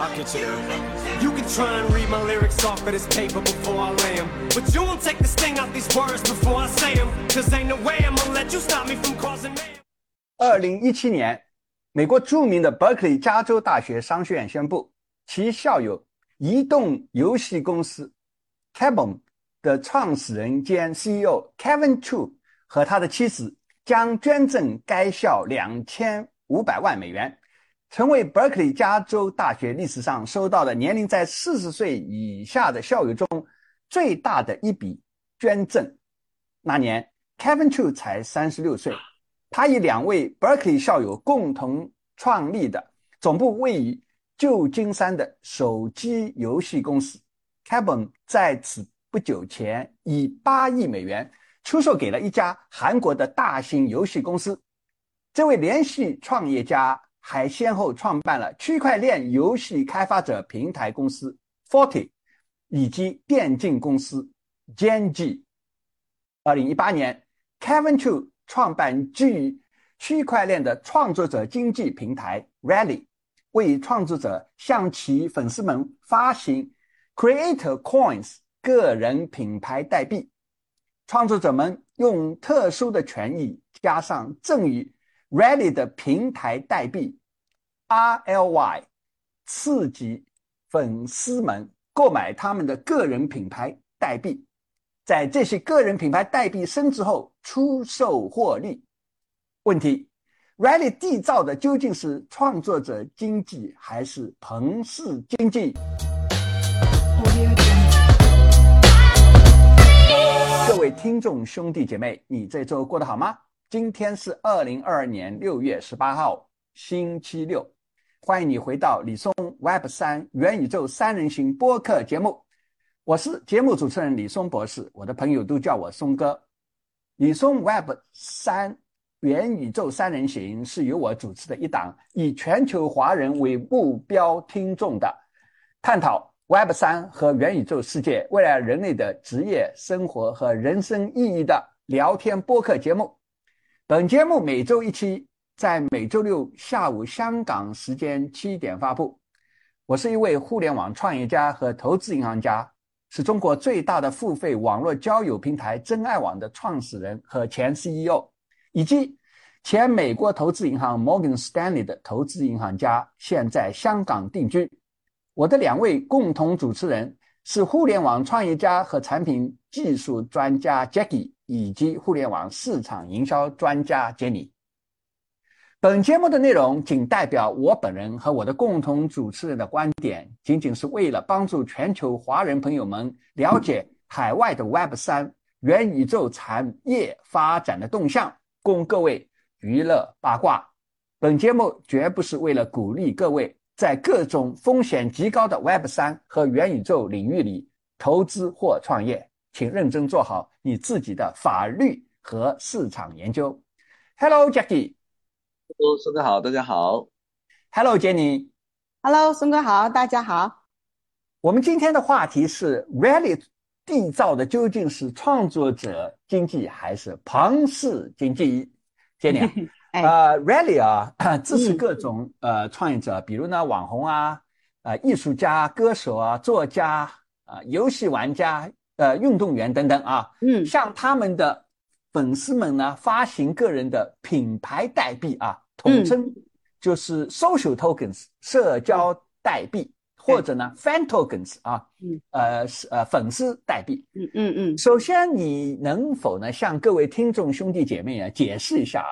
I'll get you there. You can try and read my lyrics off of this paper before I lay them. But you won't take the sting out these words before I say them. Cause ain't no way I'm gonna let you stop me from causing me. 二零一七年，美国著名的伯克利加州大学商学院宣布，其校友移动游戏公司 Kabom 的创始人兼 CEO Kevin Chu 和他的妻子将捐赠该校两千五百万美元，成为伯克利加州大学历史上收到的年龄在四十岁以下的校友中最大的一笔捐赠。那年，Kevin Chu 才三十六岁。他与两位 Berkeley 校友共同创立的总部位于旧金山的手机游戏公司 Kabom 在此不久前以八亿美元出售给了一家韩国的大型游戏公司。这位连续创业家还先后创办了区块链游戏开发者平台公司 Forty 以及电竞公司 Gen.G。二零一八年，Kevin Chu。创办基于区块链的创作者经济平台 Rally，为创作者向其粉丝们发行 Creator Coins 个人品牌代币。创作者们用特殊的权益加上赠予 Rally 的平台代币 RLY，刺激粉丝们购买他们的个人品牌代币。在这些个人品牌代币升值后出售获利。问题：Rally 缔造的究竟是创作者经济还是庞氏经济？各位听众兄弟姐妹，你这周过得好吗？今天是二零二二年六月十八号，星期六。欢迎你回到李松 Web 三元宇宙三人行播客节目。我是节目主持人李松博士，我的朋友都叫我松哥。李松 Web 三元宇宙三人行是由我主持的一档以全球华人为目标听众的探讨 Web 三和元宇宙世界未来人类的职业生活和人生意义的聊天播客节目。本节目每周一期，在每周六下午香港时间七点发布。我是一位互联网创业家和投资银行家。是中国最大的付费网络交友平台真爱网的创始人和前 CEO，以及前美国投资银行 Morgan Stanley 的投资银行家，现在香港定居。我的两位共同主持人是互联网创业家和产品技术专家 Jackie，以及互联网市场营销专家 Jenny。本节目的内容仅代表我本人和我的共同主持人的观点，仅仅是为了帮助全球华人朋友们了解海外的 Web 三元宇宙产业发展的动向，供各位娱乐八卦。本节目绝不是为了鼓励各位在各种风险极高的 Web 三和元宇宙领域里投资或创业，请认真做好你自己的法律和市场研究。Hello，Jackie。Hello，孙哥好，大家好。Hello，孙哥好，大家好。我们今天的话题是 Rally 缔造的究竟是创作者经济还是庞氏经济？Jenny，呃，Rally 啊，支持各种呃创业者，比如呢网红啊、呃艺术家、歌手啊、作家啊、游戏玩家、呃运动员等等啊，嗯，向他们的。粉丝们呢发行个人的品牌代币啊，统称就是 social tokens 社交代币，或者呢 fan tokens 啊，嗯呃是呃粉丝代币。嗯嗯嗯。首先，你能否呢向各位听众兄弟姐妹啊解释一下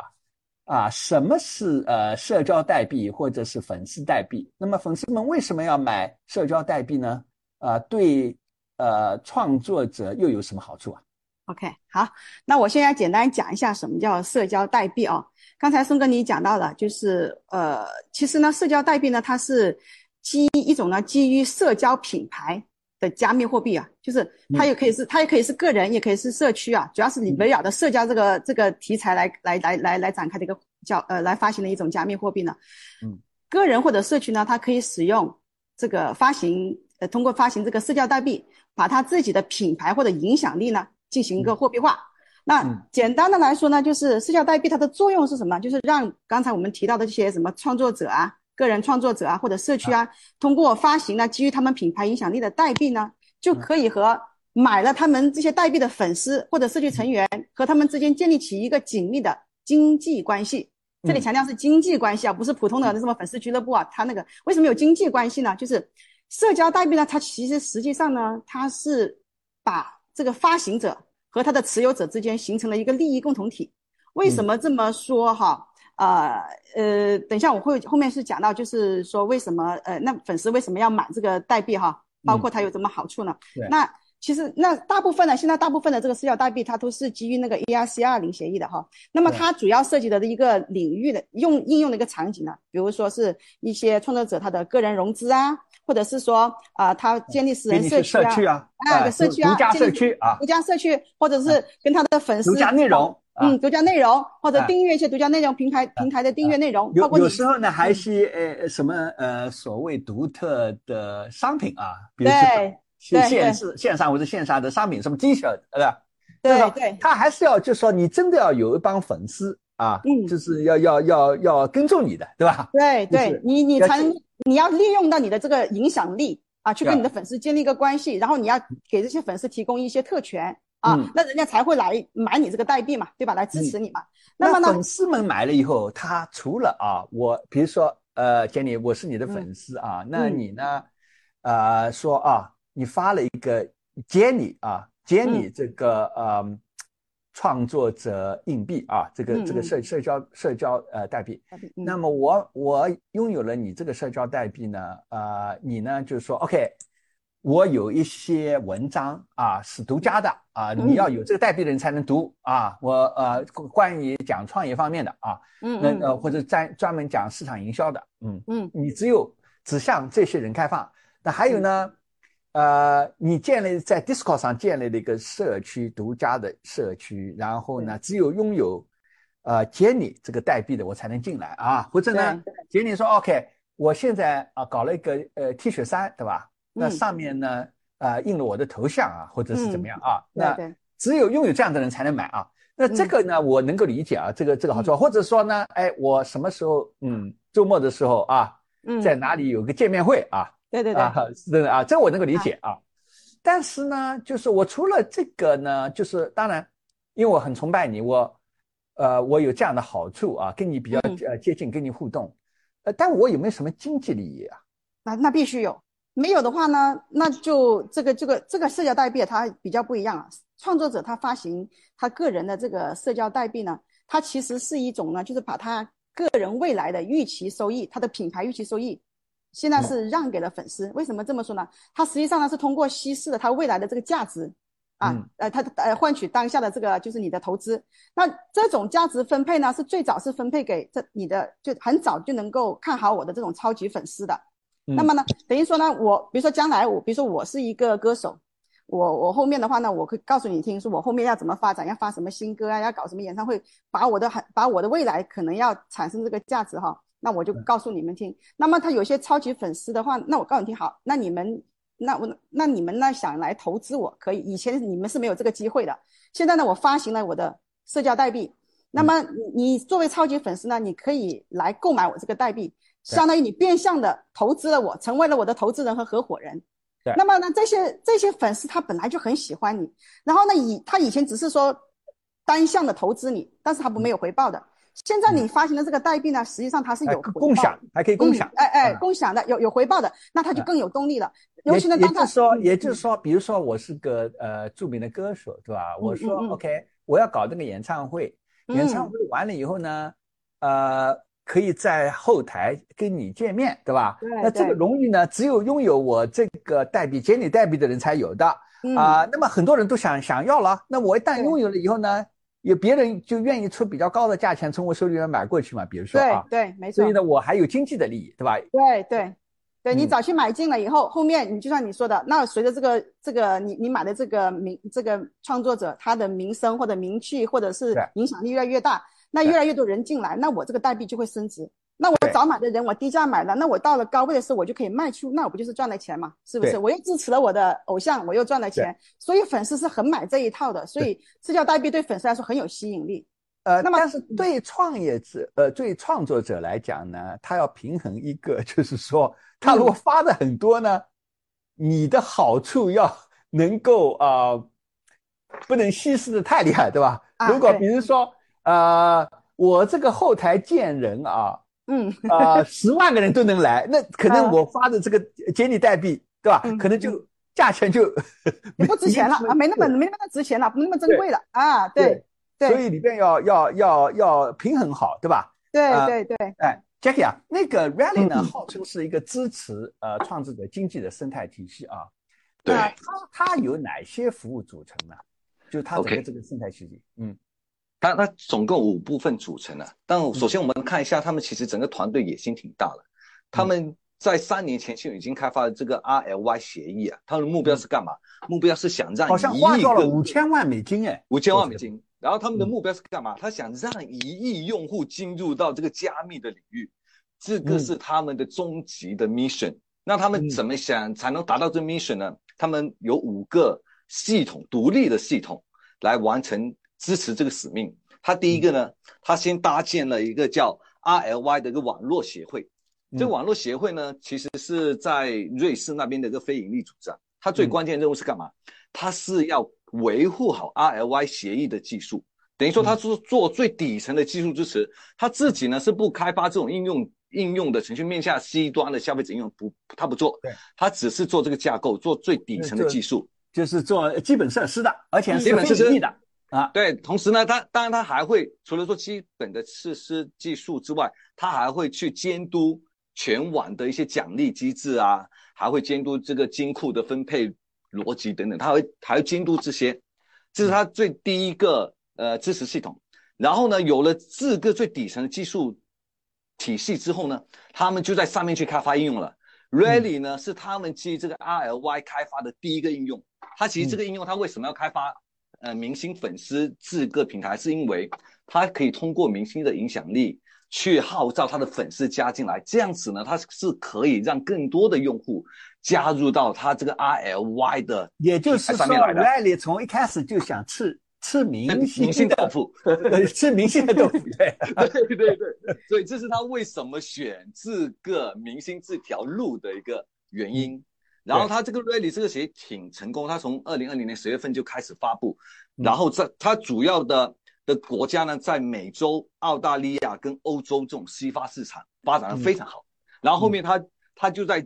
啊啊什么是呃社交代币或者是粉丝代币？那么粉丝们为什么要买社交代币呢？啊，对呃创作者又有什么好处啊？OK，好，那我现在简单讲一下什么叫社交代币啊。刚才松哥你讲到了，就是呃，其实呢，社交代币呢，它是基一种呢基于社交品牌的加密货币啊，就是它也可以是它也可以是个人，也可以是社区啊，主要是你围绕的社交这个这个题材来来来来来展开的一个叫呃来发行的一种加密货币呢。嗯，个人或者社区呢，它可以使用这个发行呃通过发行这个社交代币，把他自己的品牌或者影响力呢。进行一个货币化，那简单的来说呢，就是社交代币它的作用是什么？就是让刚才我们提到的这些什么创作者啊、个人创作者啊或者社区啊，通过发行呢基于他们品牌影响力的代币呢，就可以和买了他们这些代币的粉丝或者社区成员和他们之间建立起一个紧密的经济关系。这里强调是经济关系啊，不是普通的那什么粉丝俱乐部啊。它那个为什么有经济关系呢？就是社交代币呢，它其实实际上呢，它是把这个发行者和他的持有者之间形成了一个利益共同体。为什么这么说哈？呃呃，等一下我会后面是讲到，就是说为什么呃那粉丝为什么要买这个代币哈？包括它有什么好处呢？那其实那大部分呢，现在大部分的这个社交代币它都是基于那个 ERC 二零协议的哈。那么它主要涉及的一个领域的用应用的一个场景呢，比如说是一些创作者他的个人融资啊，或者是说啊他建立私人社区啊，啊社区啊，独家社区啊，独家社区，或者是跟他的粉丝独家内容。嗯，独家内容或者订阅一些独家内容平台平台的订阅内容，有有时候呢还是呃什么呃所谓独特的商品啊，比如说线是线上或者线下的商品，什么 T 恤对吧？对对，他还是要就说你真的要有一帮粉丝啊，嗯，就是要要要要跟踪你的，对吧？对对，你你才能你要利用到你的这个影响力啊，去跟你的粉丝建立一个关系，然后你要给这些粉丝提供一些特权。啊，那人家才会来买你这个代币嘛，对吧？来支持你嘛。那么呢，粉丝们买了以后，他除了啊，我比如说呃，杰尼，我是你的粉丝啊，那你呢，呃，说啊，你发了一个 Jenny 啊，，Jenny 这个呃创作者硬币啊，这个这个社社交社交呃代币。那么我我拥有了你这个社交代币呢，呃，你呢就是说 OK。我有一些文章啊是独家的啊，你要有这个代币的人才能读啊。我呃关于讲创业方面的啊，嗯，那呃或者专专门讲市场营销的，嗯嗯，你只有只向这些人开放。那还有呢，呃，你建立在 Discord 上建立了一个社区独家的社区，然后呢，只有拥有呃 Jenny 这个代币的我才能进来啊。或者呢，接你说 OK，我现在啊搞了一个呃 T 恤衫，对吧？那上面呢，呃，印了我的头像啊，或者是怎么样啊？那只有拥有这样的人才能买啊。那这个呢，我能够理解啊，这个这个好处。或者说呢，哎，我什么时候，嗯，周末的时候啊，在哪里有个见面会啊？对对对，啊，是的啊，这我能够理解啊。但是呢，就是我除了这个呢，就是当然，因为我很崇拜你，我，呃，我有这样的好处啊，跟你比较呃接近，跟你互动，呃，但我有没有什么经济利益啊？那那必须有。没有的话呢，那就这个这个这个社交代币它比较不一样啊。创作者他发行他个人的这个社交代币呢，它其实是一种呢，就是把他个人未来的预期收益，他的品牌预期收益，现在是让给了粉丝。为什么这么说呢？它实际上呢是通过稀释了它未来的这个价值，啊，呃，他呃换取当下的这个就是你的投资。那这种价值分配呢，是最早是分配给这你的，就很早就能够看好我的这种超级粉丝的。那么呢，等于说呢，我比如说将来我，比如说我是一个歌手，我我后面的话呢，我可以告诉你听，说我后面要怎么发展，要发什么新歌啊，要搞什么演唱会，把我的很把我的未来可能要产生这个价值哈，那我就告诉你们听。那么他有些超级粉丝的话，那我告诉你听好，那你们那我那你们呢想来投资我可以，以前你们是没有这个机会的，现在呢我发行了我的社交代币，那么你作为超级粉丝呢，你可以来购买我这个代币。相当于你变相的投资了我，成为了我的投资人和合伙人。对，那么呢，这些这些粉丝他本来就很喜欢你，然后呢，以他以前只是说单向的投资你，但是他不没有回报的。现在你发行的这个代币呢，实际上它是有共享，还可以共享，哎哎，共享的有有回报的，那它就更有动力了。尤其呢，也就是说，也就是说，比如说我是个呃著名的歌手，对吧？我说 OK，我要搞这个演唱会，演唱会完了以后呢，呃。可以在后台跟你见面，对吧？那这个荣誉呢，只有拥有我这个代币、简你代币的人才有的啊。那么很多人都想想要了，那我一旦拥有了以后呢，有别人就愿意出比较高的价钱从我手里面买过去嘛。比如说啊，对，没错。所以呢，我还有经济的利益，对吧？对对对，你早期买进了以后，后面你就像你说的，那随着这个这个你你买的这个名这个创作者他的名声或者名气或者是影响力越来越大。那越来越多人进来，那我这个代币就会升值。那我早买的人，我低价买了，那我到了高位的时候，我就可以卖出，那我不就是赚了钱嘛？是不是？我又支持了我的偶像，我又赚了钱。所以粉丝是很买这一套的，所以社交代币对粉丝来说很有吸引力。呃，那么但是对创业者，呃，对创作者来讲呢，他要平衡一个，就是说，他如果发的很多呢，你的好处要能够啊、呃不能稀释的太厉害，对吧？啊如果比如说，呃，我这个后台见人啊，嗯啊，十万个人都能来，那可能啊我发的这个接力代币，对吧？嗯可能就价钱就就不值钱了啊，没那么没那么值钱了，不那么珍贵了啊，对对所以里边要要要要平衡好，对吧？对啊对对，哎，Jackie 啊，那个 Rally 呢，嗯号称是一个支持呃创作者经济的生态体系啊。对那它它有哪些服务组成呢？就是它整个这个生态体系。嗯它它总共五部分组成的。但首先我们看一下，他们其实整个团队野心挺大的。他们在三年前就已经开发了这个 RLY 协议啊，他们的目标是干嘛？目标是想让好像花掉了个五千万美金哎，五千万美金。然后他们的嗯目标是干嘛？他想让一亿用户进入到这个加密的领域，这个嗯是他们的终极的 mission。那他们嗯怎么想才能达到这 mission 呢？他们有五个系统，独立的系统来完成支持这个使命。他第一个呢，他先搭建了一个叫 RLY 的一个网络协会。这个嗯网络协会呢，其实是在瑞士那边的一个非盈利组织啊。它最嗯关键任务是干嘛？它是要维护好 RLY 协议的技术，等于说它是做最底层的技术支持。它自己呢是不开发这种应用应用的程序面向 C 端的消费者应用，不，它不做对，它只是做这个架构，做最底层的技术。就是做基本设施的，而且是基本设施非盈利的啊。对，同时呢，他当然他还会除了做基本的设施技术之外，他还会去监督全网的一些奖励机制啊，还会监督这个金库的分配逻辑等等，他会还会监督这些，这是他最第一个呃支持系统。然后呢，有了这个最底层的技术体系之后呢，他们就在上面去开发应用了。Rally 呢是他们基于这个 RLY 开发的第一个应用。它其实这个应用它为什么要开发呃明星粉丝这个平台，是因为他可以通过明星的影响力去号召他的粉丝加进来，这样子呢，他是可以让更多的用户加入到他这个 RLY 的也就是说平台上面来的。，Rally 从一开始就想吃吃明星明星的豆腐，呃 吃明星的豆腐，对。对对对，所以这是他为什么选这个明星这条路的一个原因。然后他这个 Rally 这个协议挺成功，他从二零二零年十月份就开始发布，嗯然后在它主要的的国家呢，在美洲、澳大利亚跟欧洲这种西发市场发展的非常好。然后后面他他就在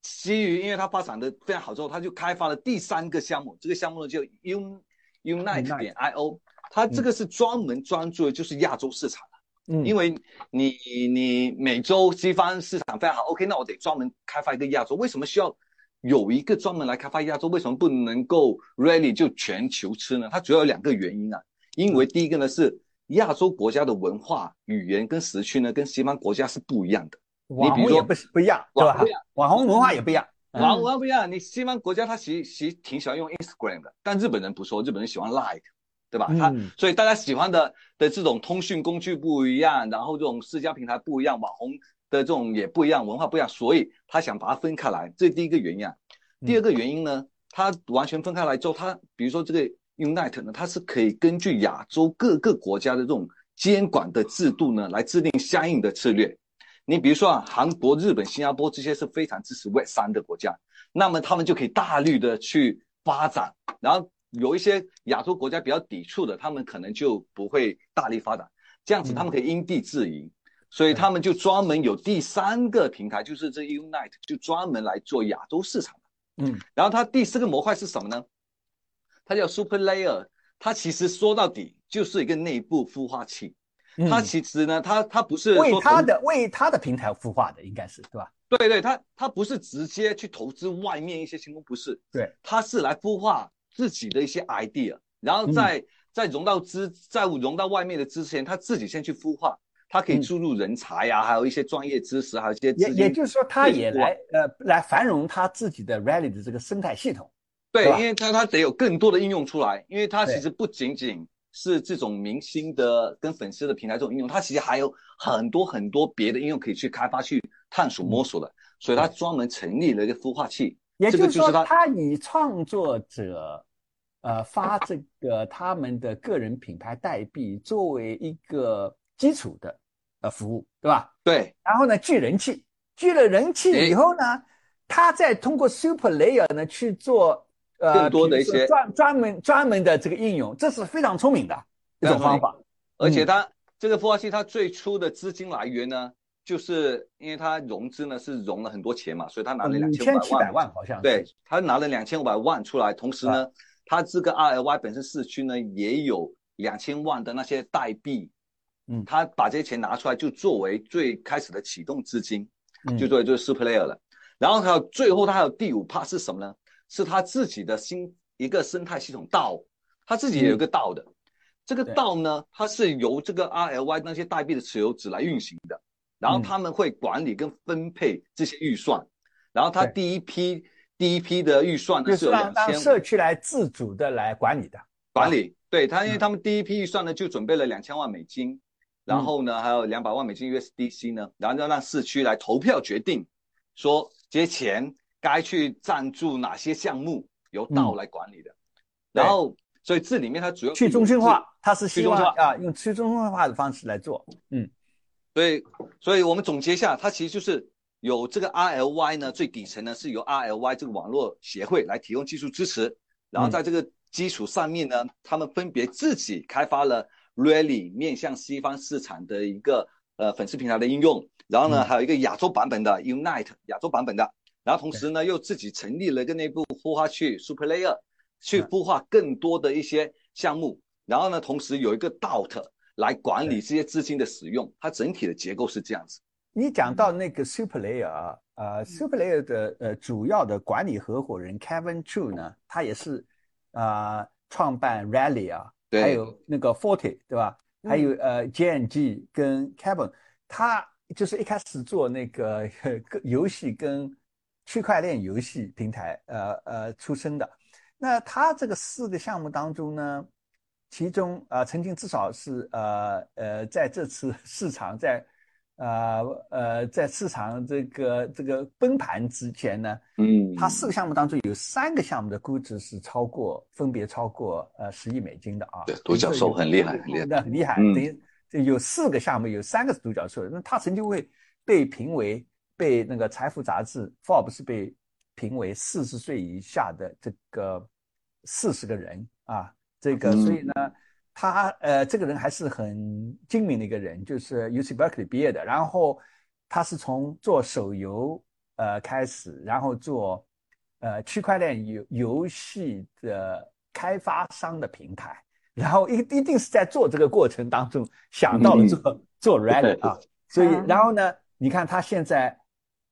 基于，因为他发展的非常好之后，他就开发了第三个项目，这个项目呢叫 Un Unite 点 IO，它这个是专门专注的就是亚洲市场。嗯因为你你美洲西方市场非常好，OK，那我得专门开发一个亚洲。为什么需要有一个专门来开发亚洲？为什么不能够 really 就全球吃呢？它主要有两个原因啊。因为第一个呢是亚洲国家的文化、语言跟时区呢跟西方国家是不一样的。网比如说红也不是不一样，对吧？网红文化也不一样。嗯。网文化不一样，你西方国家他其实其实挺喜欢用 Instagram 的，但日本人不说，日本人喜欢 Like，对吧？他嗯所以大家喜欢的的这种通讯工具不一样，然后这种社交平台不一样，网红的这种也不一样，文化不一样，所以他想把它分开来，这是第一个原因啊。第二个原因呢，它完全分开来之后，它比如说这个 Unite 呢，它是可以根据亚洲各个国家的这种监管的制度呢，来制定相应的策略。你比如说啊，韩国、日本、新加坡这些是非常支持 Web 三的国家，那么他们就可以大力的去发展，然后有一些亚洲国家比较抵触的，他们可能就不会大力发展，这样子他们可以因地制宜，所以他们就专门有第三个平台，就是这 Unite，就专门来做亚洲市场的。嗯。然后它第四个模块是什么呢？它叫 Super Layer，它其实说到底就是一个内部孵化器。它嗯其实呢，它它不是为它的为它的平台孵化的，应该是对吧？对对，它它不是直接去投资外面一些新公，不是，对，它是来孵化自己的一些 idea，然后嗯。再、再融到资，再融到外面的资前，他自己先去孵化，它可以嗯注入人才呀、还有一些专业知识，还有一些资也。也就是说，他也来呃来繁荣他自己的 Rally 的这个生态系统。对，因为它它得有更多的应用出来，因为它其实不仅仅是这种明星的跟粉丝的平台这种应用，它其实还有很多很多别的应用可以去开发、去探索、摸索的，所以它专门成立了一个孵化器。也就是说，他以创作者呃发这个他们的个人品牌代币作为一个基础的呃服务，对吧？对，然后呢聚人气，聚了人气以后呢，他再通过 Super Layer 呢去做呃更多的一些专专门专门的这个应用，这是非常聪明的一种方法。而且它、嗯、这个孵化器它最初的资金来源呢？就是因为他融资呢是融了很多钱嘛，所以他拿了两千五百万，好像对他拿了两千五百万出来，同时呢，啊、他这个 RLY 本身市区呢也有两千万的那些代币，嗯，他把这些钱拿出来就作为最开始的启动资金，嗯、就作为就是 Super Layer 了。然后还有最后他还有第五 part 是什么呢？是他自己的新一个生态系统 DAO，他自己也有一个 DAO 的，嗯、这个 DAO 呢，它是由这个 RLY 那些代币的持有者来运行的。然后他们会管理跟分配这些预算，嗯、然后他第一批第一批的预算呢是有两千，社区来自主的来管理的。管理。对他，因为他们第一批预算呢就准备了两千万美金，嗯、然后呢还有两百万美金 USDC 呢，然后要让市区来投票决定，说这些钱该去赞助哪些项目，由道来管理的。嗯、然后所以这里面它主要去中心化，它是希望啊用去中心化的方式来做，嗯。所以，所以我们总结一下，它其实就是有这个 RLY 呢，最底层呢是由 RLY 这个网络协会来提供技术支持，然后在这个基础上面呢，他们分别自己开发了 Rally 面向西方市场的一个呃粉丝平台的应用，然后呢还有一个亚洲版本的 Unite 亚洲版本的，然后同时呢又自己成立了一个内部孵化器 Super Layer，去孵化更多的一些项目，然后呢同时有一个 DOT。来管理这些资金的使用，它整体的结构是这样子。你讲到那个 Super Layer 啊，呃，Super Layer 的呃主要的管理合伙人 Kevin Chu 呢，他也是啊、呃、创办 Rally 啊，还有那个 Forty 对吧？还有呃 JNG 跟 Kevin，他就是一开始做那个 游戏跟区块链游戏平台呃呃出身的。那他这个四个项目当中呢？其中啊、呃，曾经至少是呃呃，在这次市场在呃呃在市场这个这个崩盘之前呢，嗯，它四个项目当中有三个项目的估值是超过，分别超过呃十亿美金的啊。对，独角兽很厉害，很厉害，很厉害。嗯、等于这有四个项目，有三个是独角兽。那它曾经会被评为被那个财富杂志 Forbes 被评为四十岁以下的这个四十个人啊。这个，所以呢，他呃，这个人还是很精明的一个人，就是 UC Berkeley 毕业的。然后他是从做手游呃开始，然后做呃区块链游游戏的开发商的平台，然后一一定是在做这个过程当中想到了做、嗯、做 Rally 啊。所以，然后呢，你看他现在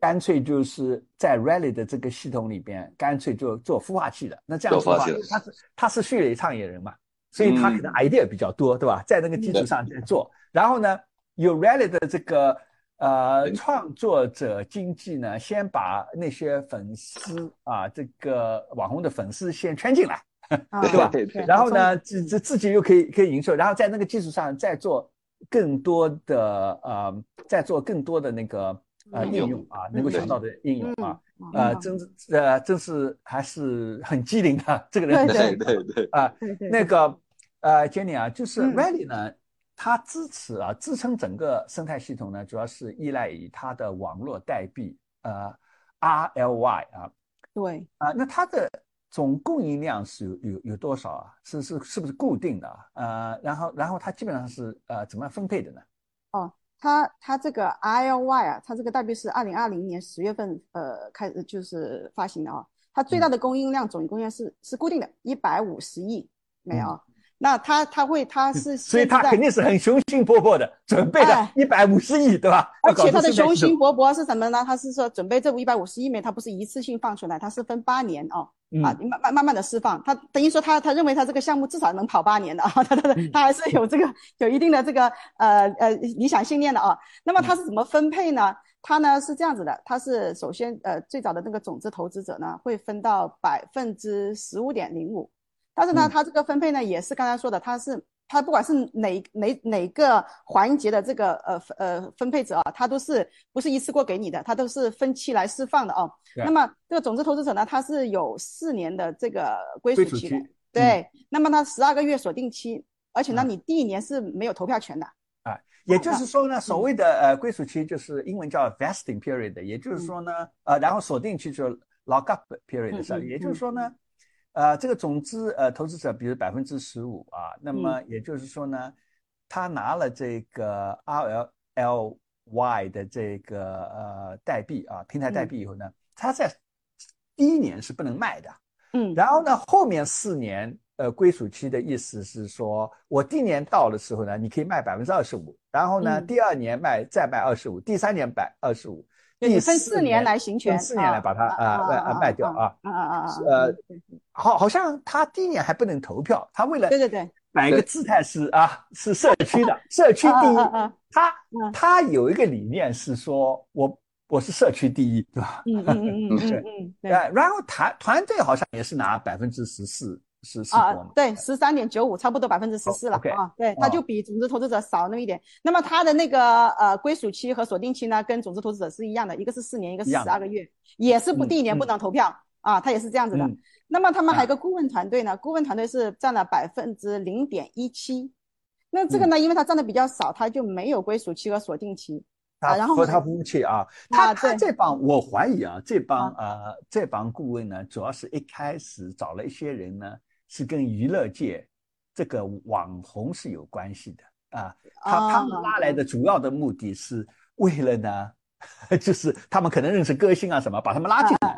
干脆就是在 Rally 的这个系统里边，干脆就做孵化器的。那这样子的话，他是他是序列创业人嘛，所以他可能 idea 比较多，对吧？在那个基础上在做。然后呢，有 Rally 的这个呃创作者经济呢，先把那些粉丝啊，这个网红的粉丝先圈进来，对吧？对对。然后呢，自自自己又可以可以营收，然后在那个基础上再做更多的呃，再做更多的那个。呃，应用啊，能够想到的应用啊，呃，真呃，真是还是很机灵的这个人。对对对啊，那个呃，Jenny 啊，就是 Rally 嗯呢，它支持啊，支撑整个生态系统呢，主要是依赖于它的网络代币呃 RLY 啊。对啊，那它的总供应量是有有有多少啊？是是是不是固定的啊？呃，然后然后它基本上是呃怎么样分配的呢？哦。它它这个 RLY 啊，它这个代币是二零二零年十月份呃开始就是发行的啊，它最大的供应量总供应量是是固定的，一百五十亿没有。那他他会他是所以他肯定是很雄心勃勃的，准备的一百五十亿，对吧？而且他的雄心勃勃是什么呢？他是说准备这一百五十亿枚，他不是一次性放出来，他是分八年哦，啊慢慢慢慢的释放。他等于说他他认为他这个项目至少能跑八年的啊，他他他还是有这个有一定的这个呃呃理想信念的啊。那么他是怎么分配呢？他呢是这样子的，他是首先呃最早的那个种子投资者呢会分到百分之十五点零五。但是呢，它这个分配呢，也是刚才说的，它是它不管是哪哪哪个环节的这个呃呃分配者啊，它都是不是一次过给你的，它都是分期来释放的哦。那么这个种子投资者呢，它是有四年的这个归属期的，对，那么它十二个月锁定期，而且呢，嗯。你第一年是没有投票权的。啊也就是说嗯。呢，所谓的呃归属期就是英文叫 vesting period，也就是说呢，呃，然后锁定期就是 lock up period 是也就是说呢，呃，这个总资呃投资者比如百分之十五啊，那么嗯。也就是说呢，他拿了这个 RLLY 的这个呃代币啊，平台代币以后呢，他在第一年是不能卖的，嗯，然后呢，后面四年，呃，归属期的意思是说，我第一年到的时候呢，你可以卖百分之二十五，然后呢，嗯。第二年卖再卖二十五，第三年卖二十五，对你分四年来行权，分四年来把它啊卖啊卖掉啊。啊啊啊啊！呃好，好像他第一年还不能投票，他为了对对对，摆一个姿态是啊，是社区的，社区第一他嗯他有一个理念是说我我是社区第一，对吧？嗯嗯嗯嗯嗯嗯，对呃，然后团团队好像也是拿百分之十四十四啊，，对，十三点九五，差不多百分之十四了啊。对，它就比种子投资者少那么一点。那么它的那个呃归属期和锁定期呢，跟种子投资者是一样的，一个是四年，一个是十二个月，也是不嗯第一年不能投票啊，它也是这样子的嗯。那么他们还有个顾问团队呢，顾问团队是占了百分之零点一七。那这个呢，因为它占的比较少，它就没有归属期和锁定期。啊然后呢他和他服务器啊，他啊对他这帮我怀疑啊，这帮呃这帮顾问呢，主要是一开始找了一些人呢，是跟娱乐界这个网红是有关系的啊。他他们啊拉来的主要的目的是为了呢，就是他们可能认识歌星啊什么，把他们拉进来。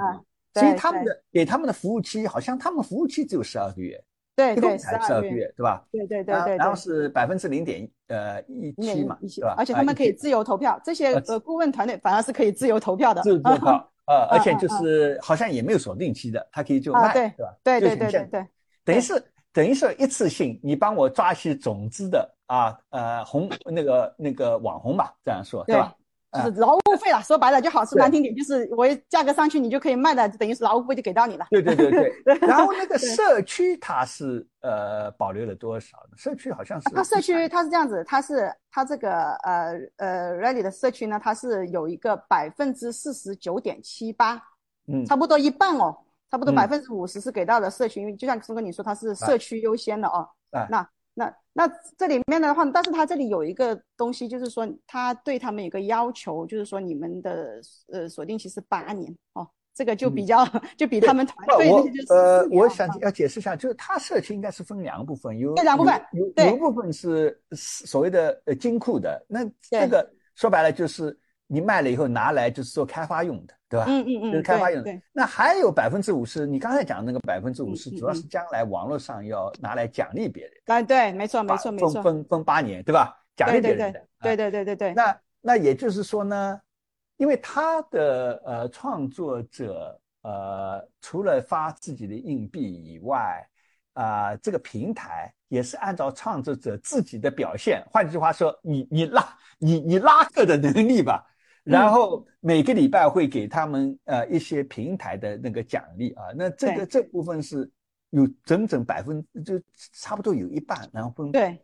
所以他们的给他们的服务期，好像他们服务期只有十二个月，对对，一共才十十二个月。对吧？对对对对对。然后是百分之零点呃一一七嘛，对吧？而且他们可以自由投票，这些呃呃顾问团队反而是可以自由投票的。自由投票，呃，而且就嗯是好像也没有锁定期的，他可以就啊，卖，对对吧？对对对对对，等于是等于是一次性，你帮我抓起种子的啊，呃，红那个那个网红吧，这样说对吧？就是劳务费了。说白了就好说对难听点，就是我价格上去，你就可以卖的，等于是劳务费就给到你了。对对对对。然后那个社区它是呃保留了多少呢？社区好像是它社区它是这样子，它是它这个呃呃 ready 的社区呢，它是有一个百分之四十九点七八，嗯差不多一半哦，差不多嗯。百分之五十是给到了社区，因为就像松哥你说，它是社区优先的哦。啊。那那那这里面的话，但是它这里有一个东西，就是说它对他们有个要求，就是说你们的呃锁定期是八年哦，这个就比较、就比他们团队那些就是呃，我想要解释一下，就是它社区应该是分两个部分，有对两部分有一部分是是所谓的呃金库的，那这个说白了就是你卖了以后拿来就是做开发用的，对吧？嗯嗯嗯，就是开发用的对。那还有百分之五十，你刚才讲的那个百分之五十，主要是将来网络上要拿来奖励别人，啊对，没错没错没错，分分八年，对吧？奖励别人的。对啊对对对对，那那也就是说呢，因为他的呃创作者呃除了发自己的硬币以外，啊、这个平台也是按照创作者自己的表现，换句话说，你你拉你你拉客的能力吧。然后每个礼拜会给他们呃一些平台的那个奖励啊，那这个这部分是有整整百分就差不多有一半，然后分对。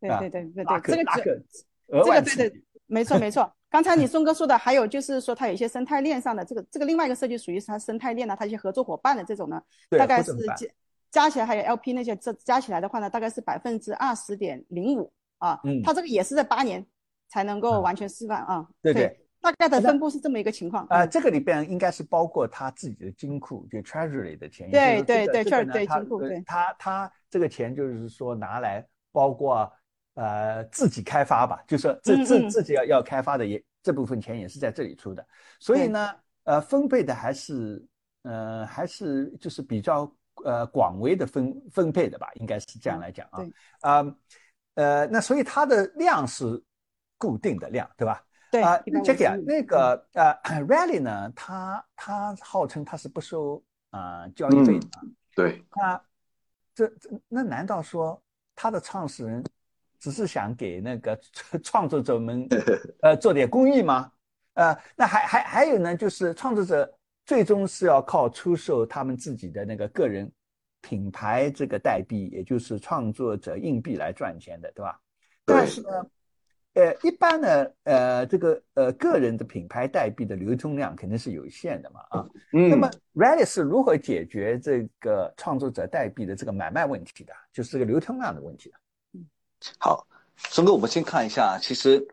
对对对对拉对，这个只客拉客额外刺激这个。对对，没错没错。刚才你 松哥说的，还有就是说它有一些生态链上的这个这个另外一个设计属于是它生态链呢，它一些合作伙伴的这种呢，对大概是加加起来还有 LP 那些这加起来的话呢，大概是百分之二十点零五啊，嗯。它这个也是在八年才能够嗯。完全示范啊，对对大概的分布是这么一个情况啊、嗯。这个里边应该是包括他自己的金库，就 treasury 的钱。对对对这个 treasury 呢他呃对金库对。他他这个钱就是说拿来包括呃自己开发吧，就是说自自自己要要开发的也这部分钱也是在这里出的，所以呢，呃，分配的还是呃还是就是比较呃广为的分分配的吧，应该是这样嗯来讲啊对，啊呃那所以它的量是固定的量，对吧？对啊，155这个呀，嗯那个呃，Rally 呢，它它号称它是不收啊、交易费的啊，对，那这这那难道说他的创始人只是想给那个创作者们 呃做点公益吗？呃，那还还还有呢，就是创作者最终是要靠出售他们自己的那个个人品牌这个代币，也就是创作者硬币来赚钱的，对吧？但是呢，呃，一般呢，呃，这个呃个人的品牌代币的流通量肯定是有限的嘛，啊，嗯那么 Reddit 是如何解决这个创作者代币的这个买卖问题的？就是这个流通量的问题的。嗯，好，松哥，我们先看一下，其实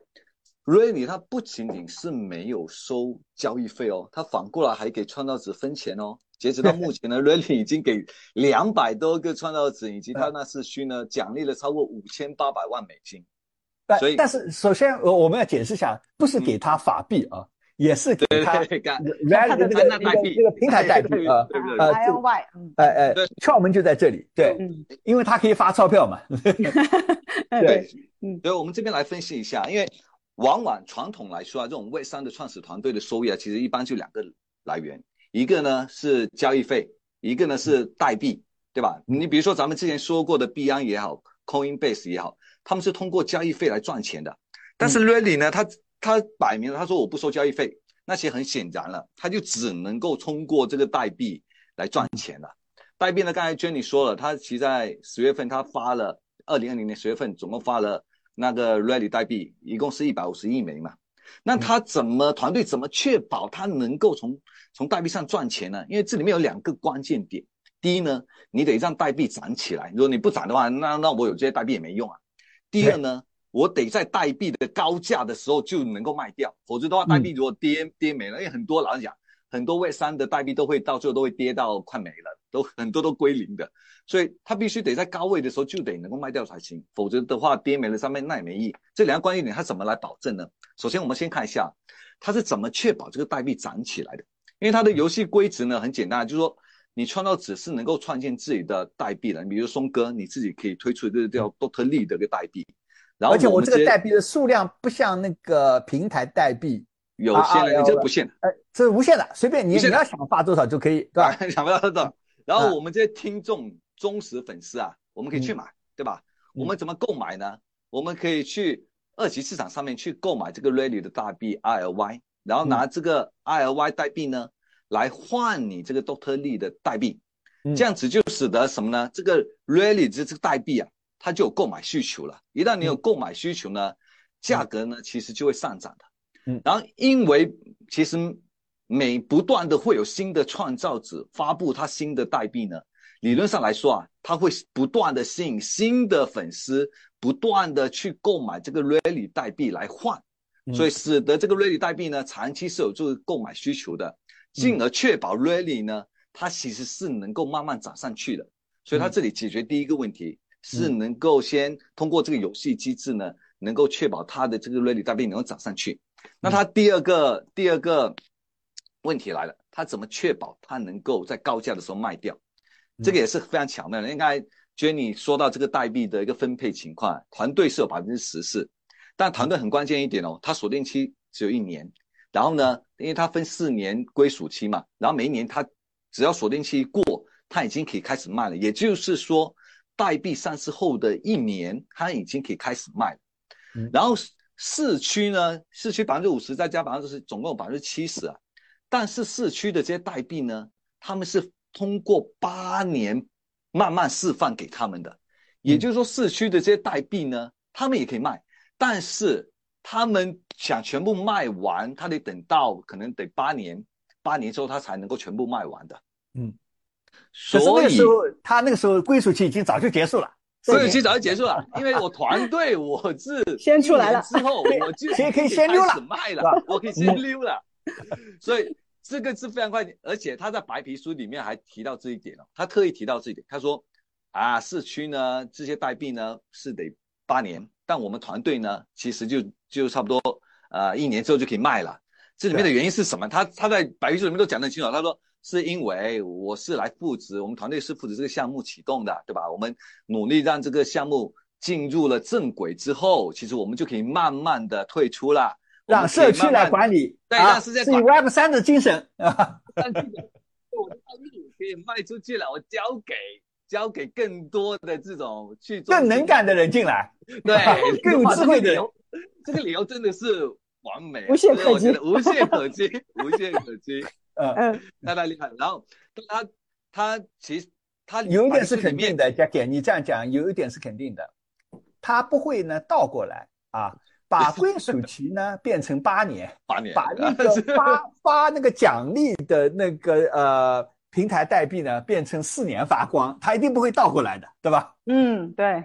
Reddit 它不仅仅是没有收交易费哦，它反过来还给创造者分钱哦。截止到目前呢，Reddit 已经给两百多个创造者以及他那四区呢奖励了超过五千八百万美金。所以，但是首先，我我们要解释一下，不是给他法币啊，也是给他 Reddit 的那个那个平台代币啊，啊，IOY，哎哎，窍门就在这里，对，因为他可以发钞票嘛。对，嗯，所以我们这边来分析一下，因为往往传统来说啊，这种 Web 三的创始团队的收益啊，其实一般就两个来源，一个呢是交易费，一个呢是代币，对吧？你比如说咱们之前说过的币安也好，Coinbase 也好。他们是通过交易费来赚钱的，但是 Ready 呢，他他摆明了他说我不收交易费，那些很显然了，他就只能够通过这个代币来赚钱了。代币呢，刚才 Jenny 说了，他其实在十月份他发了，二零二零年十月份总共发了那个 Ready 代币，一共是一百五十亿枚嘛。那他怎么团队怎么确保他能够从从代币上赚钱呢？因为这里面有两个关键点，第一呢，你得让代币涨起来，如果你不涨的话，那那我有这些代币也没用啊。第二呢，我得在代币的高价的时候就能够卖掉，否则的话，代币如果跌跌没了，因为很多老实讲，很多 w 三的代币都会到最后都会跌到快没了，都很多都归零的，所以它必须得在高位的时候就得能够卖掉才行，否则的话跌没了上面那也没意义。这两个关键点它怎么来保证呢？首先我们先看一下它是怎么确保这个代币涨起来的，因为它的游戏规则呢很简单，就是说。你创造只是能够创建自己的代币的，比如松哥，你自己可以推出这个叫 Lee 的一个代币，然后而且我这个代币的数量不像那个平台代币有限的，这不限的，哎，这是无限的，随便你你要想发多少就可以，对吧？想不到多少。然后我们这些听众忠实粉丝啊，我们可以去买，对吧？我们怎么购买呢？我们可以去二级市场上面去购买这个 Rally 的大币 ILY，然后拿这个 ILY 代币呢。来换你这个 Doctor Lee 的代币，这样子就使得什么呢？这个 Rally 这这个代币啊，它就有购买需求了。一旦你有购买需求呢，价格呢其实就会上涨的。嗯，然后因为其实每不断的会有新的创造者发布他新的代币呢，理论上来说啊，他会不断的吸引新的粉丝，不断的去购买这个 Rally 代币来换，所以使得这个 Rally 代币呢长期是有这个购买需求的。进而确保 Rally 呢，它其实是能够慢慢涨上去的，所以它这里解决第一个问题是能够先通过这个游戏机制呢，能够确保它的这个 Rally 代币能够涨上去。那它第二个第二个问题来了，它怎么确保它能够在高价的时候卖掉？这个也是非常巧妙的。应该 Jenny 说到这个代币的一个分配情况，团队是有百分之十四，但团队很关键一点哦，它锁定期只有一年。然后呢，因为它分四年归属期嘛，然后每一年它只要锁定期过，它已经可以开始卖了。也就是说，代币上市后的一年，它已经可以开始卖了。然后市区呢，市区百分之五十再加百分之十，总共百分之七十啊。但是市区的这些代币呢，他们是通过八年慢慢释放给他们的。也就是说，市区的这些代币呢，他们也可以卖，但是。他们想全部卖完，他得等到可能得八年，八年之后他才能够全部卖完的。嗯，所以他那个时候归属期已经早就结束了，归属期早就结束了，因为我团队我是先出来了之后，我就可以可以先溜了，卖了，我可以先溜了。所以这个是非常快，而且他在白皮书里面还提到这一点哦，他特意提到这一点，他说啊，市区呢这些代币呢是得八年。但我们团队呢，其实就就差不多，呃，一年之后就可以卖了。这里面的原因是什么？他他在白皮书里面都讲得很清楚。他说是因为我是来负责，我们团队是负责这个项目启动的，对吧？我们努力让这个项目进入了正轨之后，其实我们就可以慢慢的退出了，让社区来管理，对，让世界是 Web 三的精神 啊。我的代币可以卖出去了，我交给。交给更多的这种去更能干的人进来，对，更有智慧的人，这个理由真的是完美，无懈可击，无懈可击，无懈可击，嗯。嗯，太太厉害。然后他他其实他有一点是肯定的，Jackie，你这样讲有一点是肯定的，他不会呢倒过来啊，把 归属期呢变成八年，八年，把那个 发发那个奖励的那个呃平台代币呢变成四年发光，他一定不会倒过来的，对吧？嗯，对，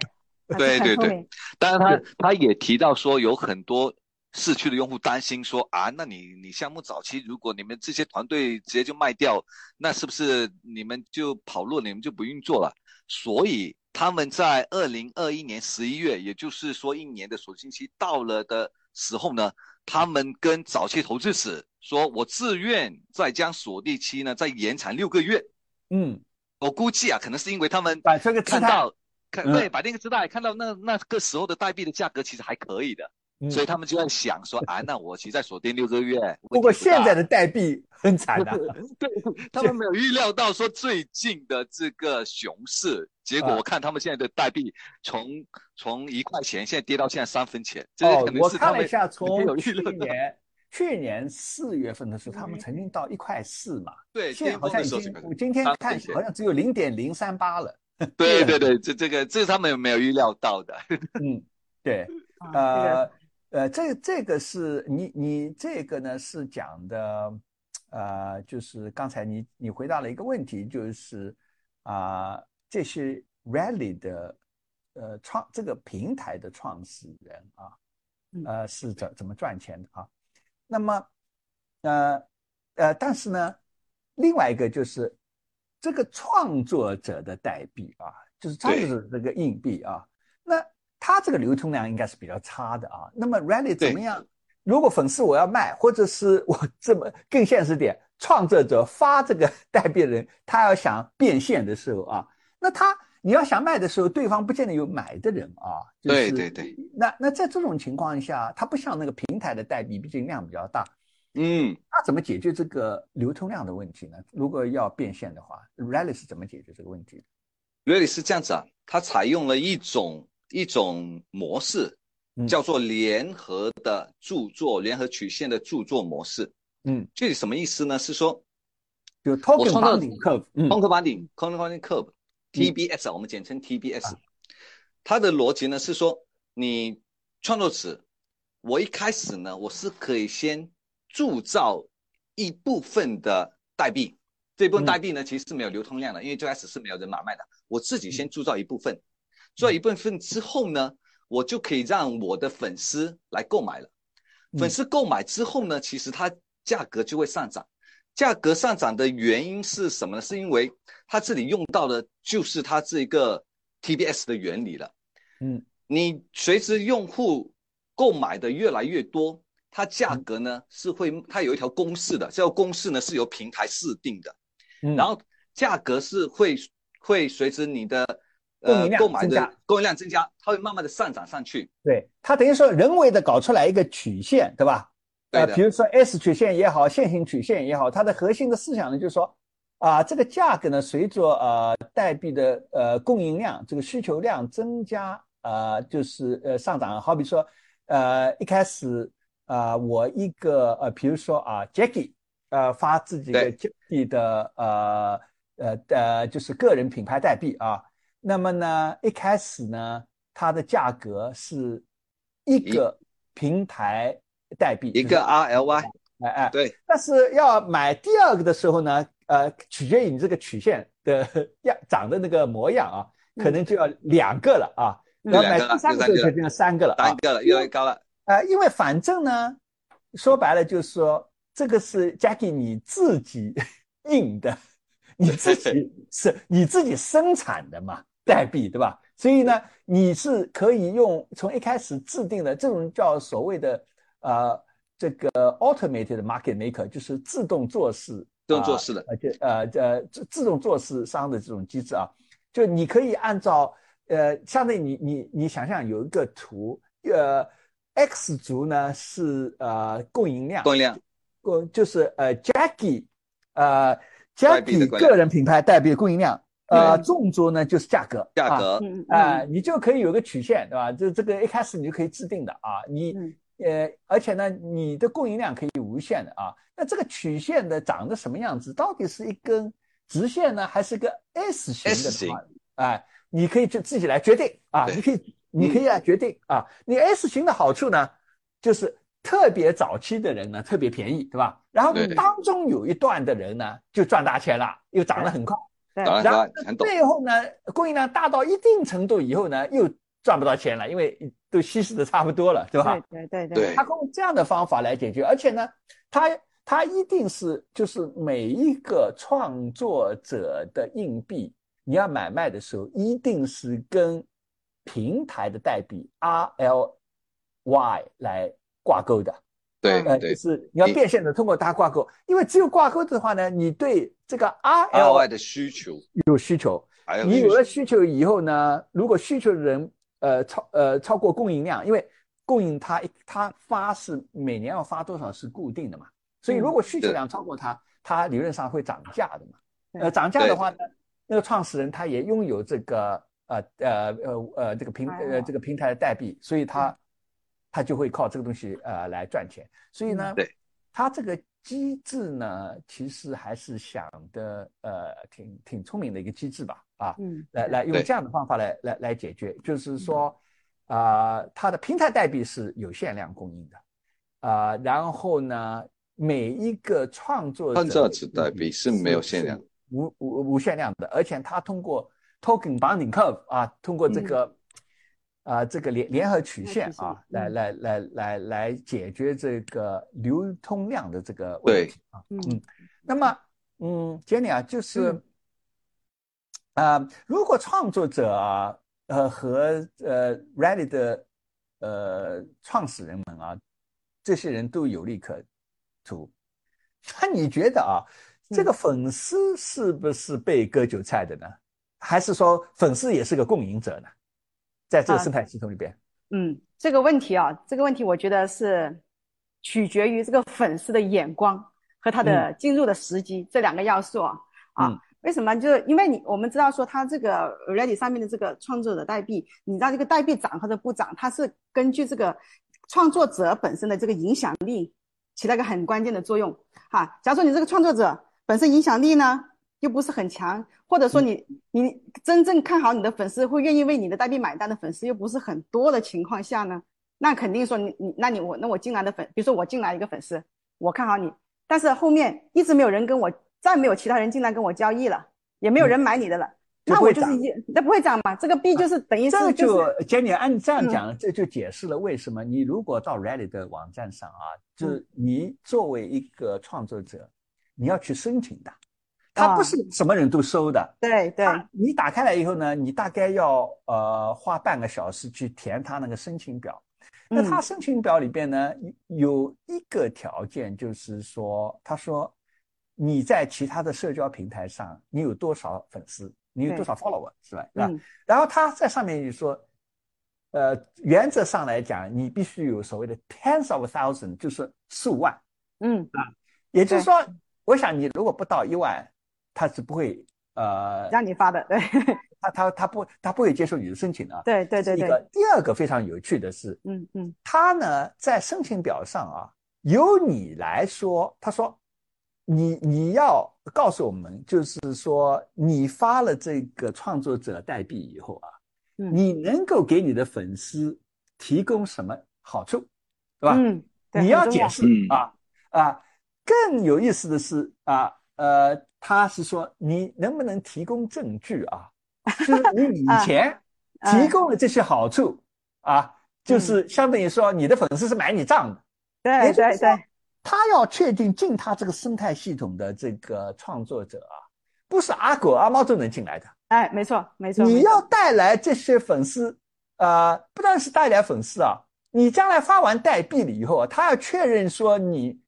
对对对。当然，他他也提到说，有很多市区的用户担心说啊，那你你项目早期如果你们这些团队直接就卖掉，那是不是你们就跑路，你们就不运作了？所以他们在二零二一年十一月，也就是说一年的锁定期到了的时候呢，他们跟早期投资者说，我自愿再将锁定期呢再延长六个月。嗯，我估计啊，可能是因为他们把这个看到，看对，把那个时代看到那那个时候的代币的价格其实还可以的。所以他们就在想说 啊，那我其实在锁定六个月。不过现在的代币很惨的，对他们没有预料到说最近的这个熊市，结果我看他们现在的代币从从一块钱现在跌到现在三分钱。哦，我看了一下，从去年去年四月份的时候，他们曾经到一块四嘛。对，现在好像已经，我今天看好像只有零点零三八了。对对对，这这个这是他们没有预料到的。嗯，对，呃。呃，这这个是你你这个呢是讲的，呃，就是刚才你你回答了一个问题，就是啊，这些 Rally 的呃创这个平台的创始人啊，呃是怎怎么赚钱的啊？那么呃呃，但是呢，另外一个就是这个创作者的代币啊，就是创作者这个硬币啊，那。它这个流通量应该是比较差的啊。那么 really 怎么样？如果粉丝我要卖，或者是我 这么更现实点，创作者发这个代币人，他要想变现的时候啊，那他你要想卖的时候，对方不见得有买的人啊。对对对。那那在这种情况下，它不像那个平台的代币，毕竟量比较大。嗯。那怎么解决这个流通量的问题呢？如果要变现的话，Rally 是怎么解决这个问题？Rally 是这样子啊，它采用了一种。一种模式叫做联合的著作，联合曲线的著作模式。嗯，具体什么意思呢？是说，就 token bonding curve，token bonding，token bonding curve，TBS，我们简称 TBS。它的逻辑呢是说，你创作者，我一开始呢，我是可以先铸造一部分的代币，这部分代币呢其实是没有流通量的，因为最开始是没有人买卖的，我自己先铸造一部分。做一部分之后呢，我就可以让我的粉丝来购买了。粉丝购买之后呢，其实它价格就会上涨。价格上涨的原因是什么呢？是因为它这里用到的就是它这一个 TBS 的原理了。嗯，你随着用户购买的越来越多，它价格呢是会它有一条公式的，这条公式呢是由平台设定的。嗯，然后价格是会会随着你的。供应量增加，供应量增加，它会慢慢的上涨上去。对，它等于说人为的搞出来一个曲线，对吧？呃，比如说 S 曲线也好，线性曲线也好，它的核心的思想呢，就是说，啊，这个价格呢，随着呃代币的呃供应量，这个需求量增加，呃，就是呃上涨。好比说，呃，一开始啊，我一个呃，比如说啊，Jackie，呃，发自己的 Jackie 的呃呃呃，就是个人品牌代币啊。那么呢，一开始呢，它的价格是一个平台代币，一个 RLY，哎哎，对。但是要买第二个的时候呢，呃，取决于你这个曲线的样长的那个模样啊，可能就要两个了啊。要买第三个就变成三个了，三个了，越来越高了。啊，因为反正呢，说白了就是说，这个是 Jackie 你自己 印的，你自己 是你自己生产的嘛。代币对吧？所以呢，你是可以用从一开始制定的这种叫所谓的呃这个 automated market maker，就是自动做事、自动做事的，而且呃呃自自动做事商的这种机制啊，就你可以按照呃，相当于你你你想象有一个图，呃，X 轴呢是呃供应量，供应量，供就是呃 Jackie，呃 Jackie 个人品牌代币供应量。呃，纵轴呢就是价格，价格，啊，你就可以有个曲线，对吧？这这个一开始你就可以制定的啊，你呃，而且呢，你的供应量可以无限的啊。那这个曲线的长得什么样子？到底是一根直线呢，还是个 S 型的？S 型，哎，你可以就自己来决定啊，你可以，你可以来决定啊。你 S 型的好处呢，就是特别早期的人呢特别便宜，对吧？然后对当中有一段的人呢就赚大钱了，又涨得很快。对然然后最后呢，供应量大到一定程度以后呢，又赚不到钱了，因为都稀释的差不多了，对吧？对对对对他用这样的方法来解决，而且呢，他他一定是就是每一个创作者的硬币，你要买卖的时候，一定是跟平台的代币 RLY 来挂钩的。对呃，就是你要变现的通过它挂钩，因为只有挂钩的话呢，你对这个，R RL Y 的需求。有需求，你有了需需求以后呢，如果需求的人呃超呃超过供应量，因为供应它它发是每年要发多少是固定的嘛，所以如果需求量超过它，它理论上会涨价的嘛。呃，涨价的话呢，那个创始人他也拥有这个呃呃呃呃这个平哎呃这个平台的代币，所以他他就会靠这个东西呃来赚钱。所以呢嗯，对，他这个机制呢，其实还是想的呃挺挺聪明的一个机制吧啊。嗯。来来用这样的方法来来来解决，就是说，啊、它的平台代币是有限量供应的，啊、然后呢，每一个创作者创作的者代币是没有限量，无无无限量的，而且它通过 token bonding curve 啊，通过这个啊、这个联联合曲线啊，来嗯。来来来来解决这个流通量的这个问题啊，嗯。嗯，那么嗯，，Jenny 啊，就是嗯。啊，如果创作者啊，呃和呃 Reddit 的呃创始人们啊，这些人都有利可图，那你觉得啊，这个嗯粉丝是不是被割韭菜的呢？还是说粉丝也是个共赢者呢？在这个啊生态系统里边，嗯，这个问题啊，这个问题我觉得是取决于这个粉丝的眼光和他的进入的时机、这两个要素啊。啊，嗯为什么？就是因为你我们知道说它这个 Ready 上面的这个创作者代币，你知道这个代币涨或者不涨，它是根据这个创作者本身的这个影响力起到一个很关键的作用。哈，假如说你这个创作者本身影响力呢又不是很强，或者说你你真正看好你的粉丝会愿意为你的代币买单的粉丝又不是很多的情况下呢，那肯定说你你那你我那我进来的粉，比如说我进来一个粉丝，我看好你，但是后面一直没有人跟我，再没有其他人进来跟我交易了，也没有人买你的了，那我就是一那不会涨嘛？这个币就是等于是这就就杰尼按这样嗯。讲，这就解释了为什么你如果到 Reddit 的网站上啊，嗯。就是你作为一个创作者，你要去申请的，它啊不是什么人都收的。对对你打开来以后呢，你大概要呃花半个小时去填他那个申请表。那他嗯申请表里边呢，有一个条件就是说，他说你在其他的社交平台上你有多少粉丝，你有多少 follower 是吧？对吧？嗯然后他在上面就说，呃，原则上来讲，你必须有所谓的 tens of thousand，就是数万。嗯啊也就是说，我想你如果不到一万，他是不会呃，让你发的，对 他他他不他不会接受你的申请的。对对对对，一个第二个非常有趣的是，嗯嗯他呢在申请表上啊，由你来说，他说你你要告诉我们，就是说你发了这个创作者代币以后啊，嗯你能够给你的粉丝提供什么好处，对吧？嗯，对你要要解释嗯啊啊！更有意思的是啊，呃，他是说你能不能提供证据啊？就是你以啊前啊提供了这些好处啊，就是相当于说你的粉丝是买你账的，对对对，他要确定进他这个生态系统的这个创作者啊，不是阿狗阿猫都能进来的。哎，没错没错，你要带来这些粉丝，呃，不但是带来粉丝啊，你将来发完代币了以后啊，他要确认说你，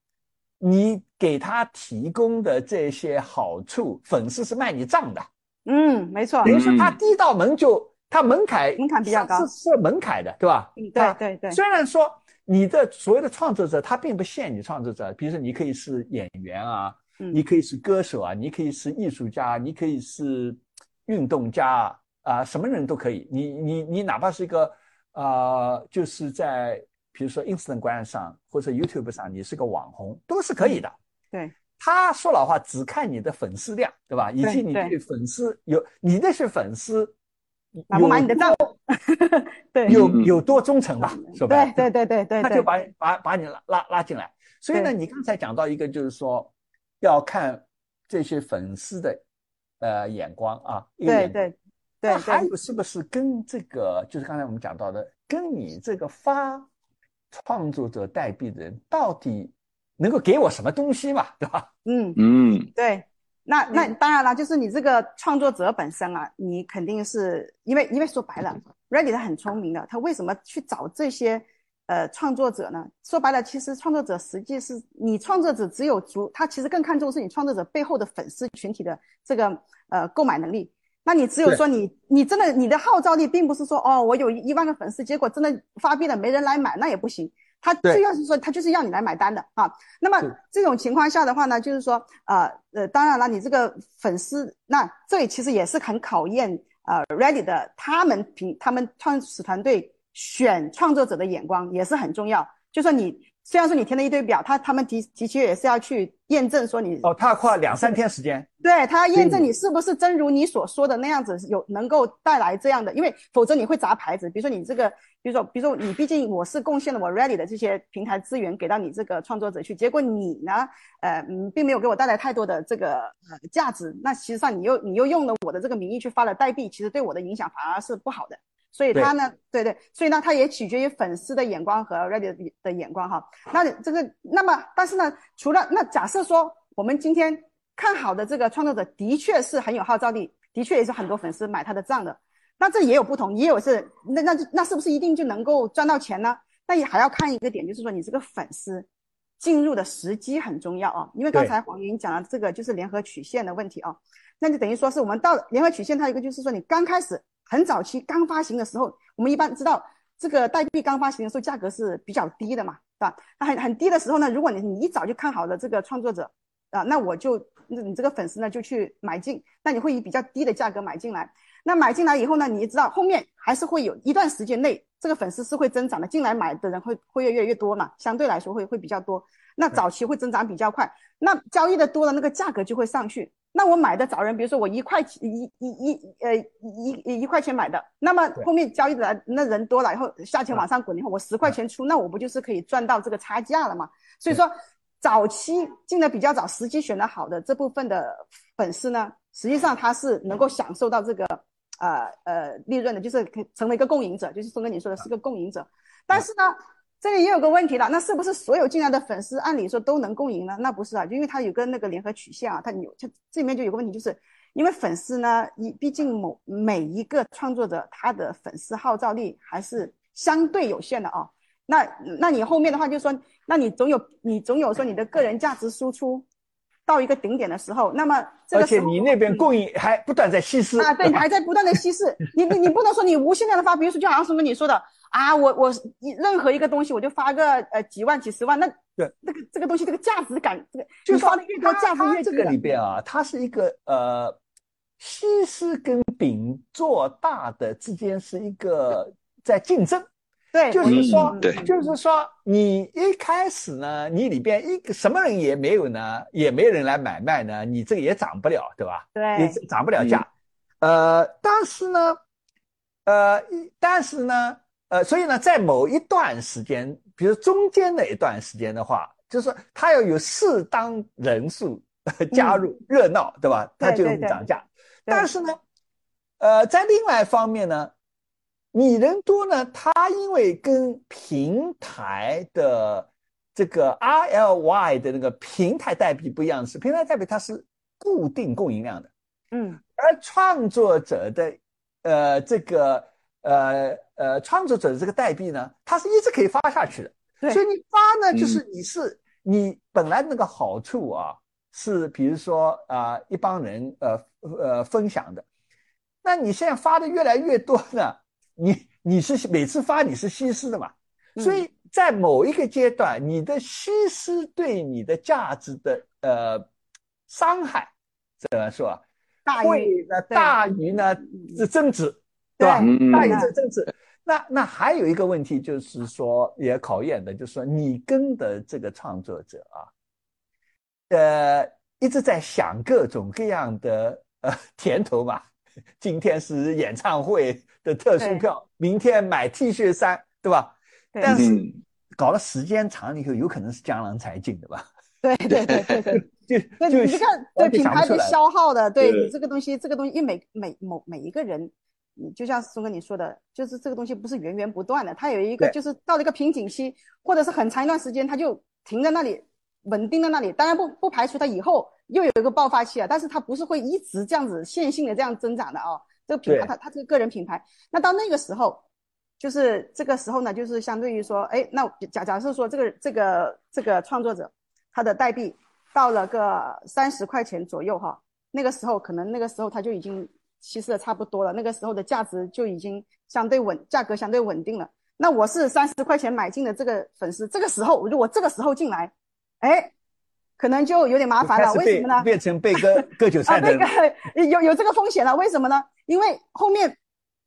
你给他提供的这些好处，粉丝是卖你账的，嗯没错，等于说他嗯第一道门就他门槛门槛比较高是设门槛的，对吧？嗯啊对对对，虽然说你的所谓的创作者，他并不限你创作者，比如说你可以是演员啊，嗯你可以是歌手啊，你可以是艺术家，你可以是运动家啊，啊什么人都可以。你你你哪怕是一个啊，就是在比如说 Instagram 上或者 YouTube 上，你是个网红，都是可以的。对他说老话，只看你的粉丝量，对吧？以及你对对粉丝有你那些粉丝买不买你的账？对，有嗯有多忠诚吧，是吧？对对对对对对，他就把把把你拉拉拉进来。所以呢，你刚才讲到一个，就是说要看这些粉丝的呃眼光啊，对对对那还有是不是跟这个，就是刚才我们讲到的，跟你这个发创作者代币的人到底能够给我什么东西嘛，对吧？嗯。嗯对，那那当然了，就是你这个创作者本身啊，你肯定是因为因为说白了，Ready 他很聪明的，他为什么去找这些呃创作者呢？说白了，其实创作者实际是你创作者只有足，他其实更看重是你创作者背后的粉丝群体的这个呃购买能力。那你只有说你你真的你的号召力，并不是说哦，我有一万个粉丝，结果真的发币了没人来买，那也不行。他对最要是说他就是要你来买单的啊。那么这种情况下的话呢，就是说呃呃，当然了，你这个粉丝，那这里其实也是很考验呃 Ready 的他们平他们创始团队选创作者的眼光也是很重要。就说你虽然说你填了一堆表，他他们的的确也是要去验证说你哦，他要花两三天时间，对他要验证你是不是真如你所说的那样子有能够带来这样的，因为否则你会砸牌子。比如说你这个，比如说比如说你毕竟我是贡献了我 Ready 的这些平台资源给到你这个创作者去，结果你呢，呃嗯，并没有给我带来太多的这个呃价值，那其实上你又你又用了我的这个名义去发了代币，其实对我的影响反而是不好的。所以他呢，对对，所以呢，他也取决于粉丝的眼光和 Ready 的的眼光哈。那这个，那么但是呢，除了那假设说我们今天看好的这个创作者的确是很有号召力，的确也是很多粉丝买他的账的，那这也有不同，也有是那那那是不是一定就能够赚到钱呢？那也还要看一个点，就是说你这个粉丝进入的时机很重要啊，因为刚才黄云讲了这个就是联合曲线的问题啊，那就等于说是我们到联合曲线，它一个就是说你刚开始很早期刚发行的时候，我们一般知道这个代币刚发行的时候价格是比较低的嘛，对吧？那很很低的时候呢，如果你你一早就看好了这个创作者啊，那我就那你这个粉丝呢就去买进，那你会以比较低的价格买进来。那买进来以后呢，你也知道后面还是会有一段时间内，这个粉丝是会增长的，进来买的人会会越来越多嘛，相对来说会会比较多。那早期会增长比较快，那交易的多了，那个价格就会上去。那我买的找人，比如说我一块钱一一一呃一一一块钱买的，那么后面交易的来那人多了以后，价钱往上滚以后，我十块钱出，那我不就是可以赚到这个差价了吗？所以说，早期进的比较早，时机选的好的这部分的粉丝呢，实际上他是能够享受到这个呃呃利润的，就是可以成为一个共赢者，就是峰哥你说的是个共赢者。但是呢，这里也有个问题了，那是不是所有进来的粉丝按理说都能共赢呢？那不是啊，因为它有个那个联合曲线啊，它有它这里面就有个问题，就是因为粉丝呢，一毕竟某每一个创作者他的粉丝号召力还是相对有限的啊。那那你后面的话就说，那你总有你总有说你的个人价值输出到一个顶点的时候，那么这而且你那边供应还不断在稀释啊，对，你还在不断的稀释，你你你不能说你无限量的发，比如说就好像什么你说的啊，我我任何一个东西我就发个呃几万几十万，那对这个这个东西这个价值感，这个就是发的越多，它价值越这个里边啊，它是一个呃，西施跟饼做大的之间是一个在竞争，对，就是说，对就是说你一开始呢，你里边一个什么人也没有呢，也没人来买卖呢，你这个也涨不了，对吧？也对涨不了价。呃，但是呢，呃，一但是呢，呃，所以呢，在某一段时间，比如中间的一段时间的话，就是说它要有适当人数加入热闹，对吧？它就涨价。对但是呢，呃，在另外一方面呢，你人多呢，它因为跟平台的这个 RLY 的那个平台代币不一样的是，平台代币它是固定供应量的。嗯而创作者的呃这个呃呃创作者的这个代币呢，它是一直可以发下去的。所以你发呢，嗯就是你是、你本来那个好处啊，是比如说啊、一帮人呃呃分享的，那你现在发的越来越多呢，你你是每次发你是稀释的嘛，嗯所以在某一个阶段，你的稀释对你的价值的呃伤害，怎么说啊？大会于呢大于呢这增值，对吧？嗯大于这政治。那那还有一个问题就是说，也考验的就是说，你跟的这个创作者啊，呃，一直在想各种各样的呃甜头嘛，今天是演唱会的特殊票，明天买 T 恤衫，对吧？但是搞了时间长了以后，有可能是江郎才尽的吧？对对对对对，就就你这个对品牌的消耗的，对你这个东西，这个东西，因为每每某每一个人，你就像松哥你说的，就是这个东西不是源源不断的，它有一个就是到了一个瓶颈期，或者是很长一段时间，它就停在那里，稳定在那里。当然不不排除它以后又有一个爆发期啊，但是它不是会一直这样子线性的这样增长的啊。这个品牌它它这个个人品牌，那到那个时候，就是这个时候呢，就是相对于说，哎，那假假设说这个这个这个创作者。他的代币到了个三十块钱左右哈，那个时候可能那个时候他就已经稀释的差不多了，那个时候的价值就已经相对稳，价格相对稳定了。那我是三十块钱买进的这个粉丝，这个时候如果这个时候进来，哎，可能就有点麻烦了。为什么呢？变成被割 割韭菜的。那个有有这个风险了，为什么呢？因为后面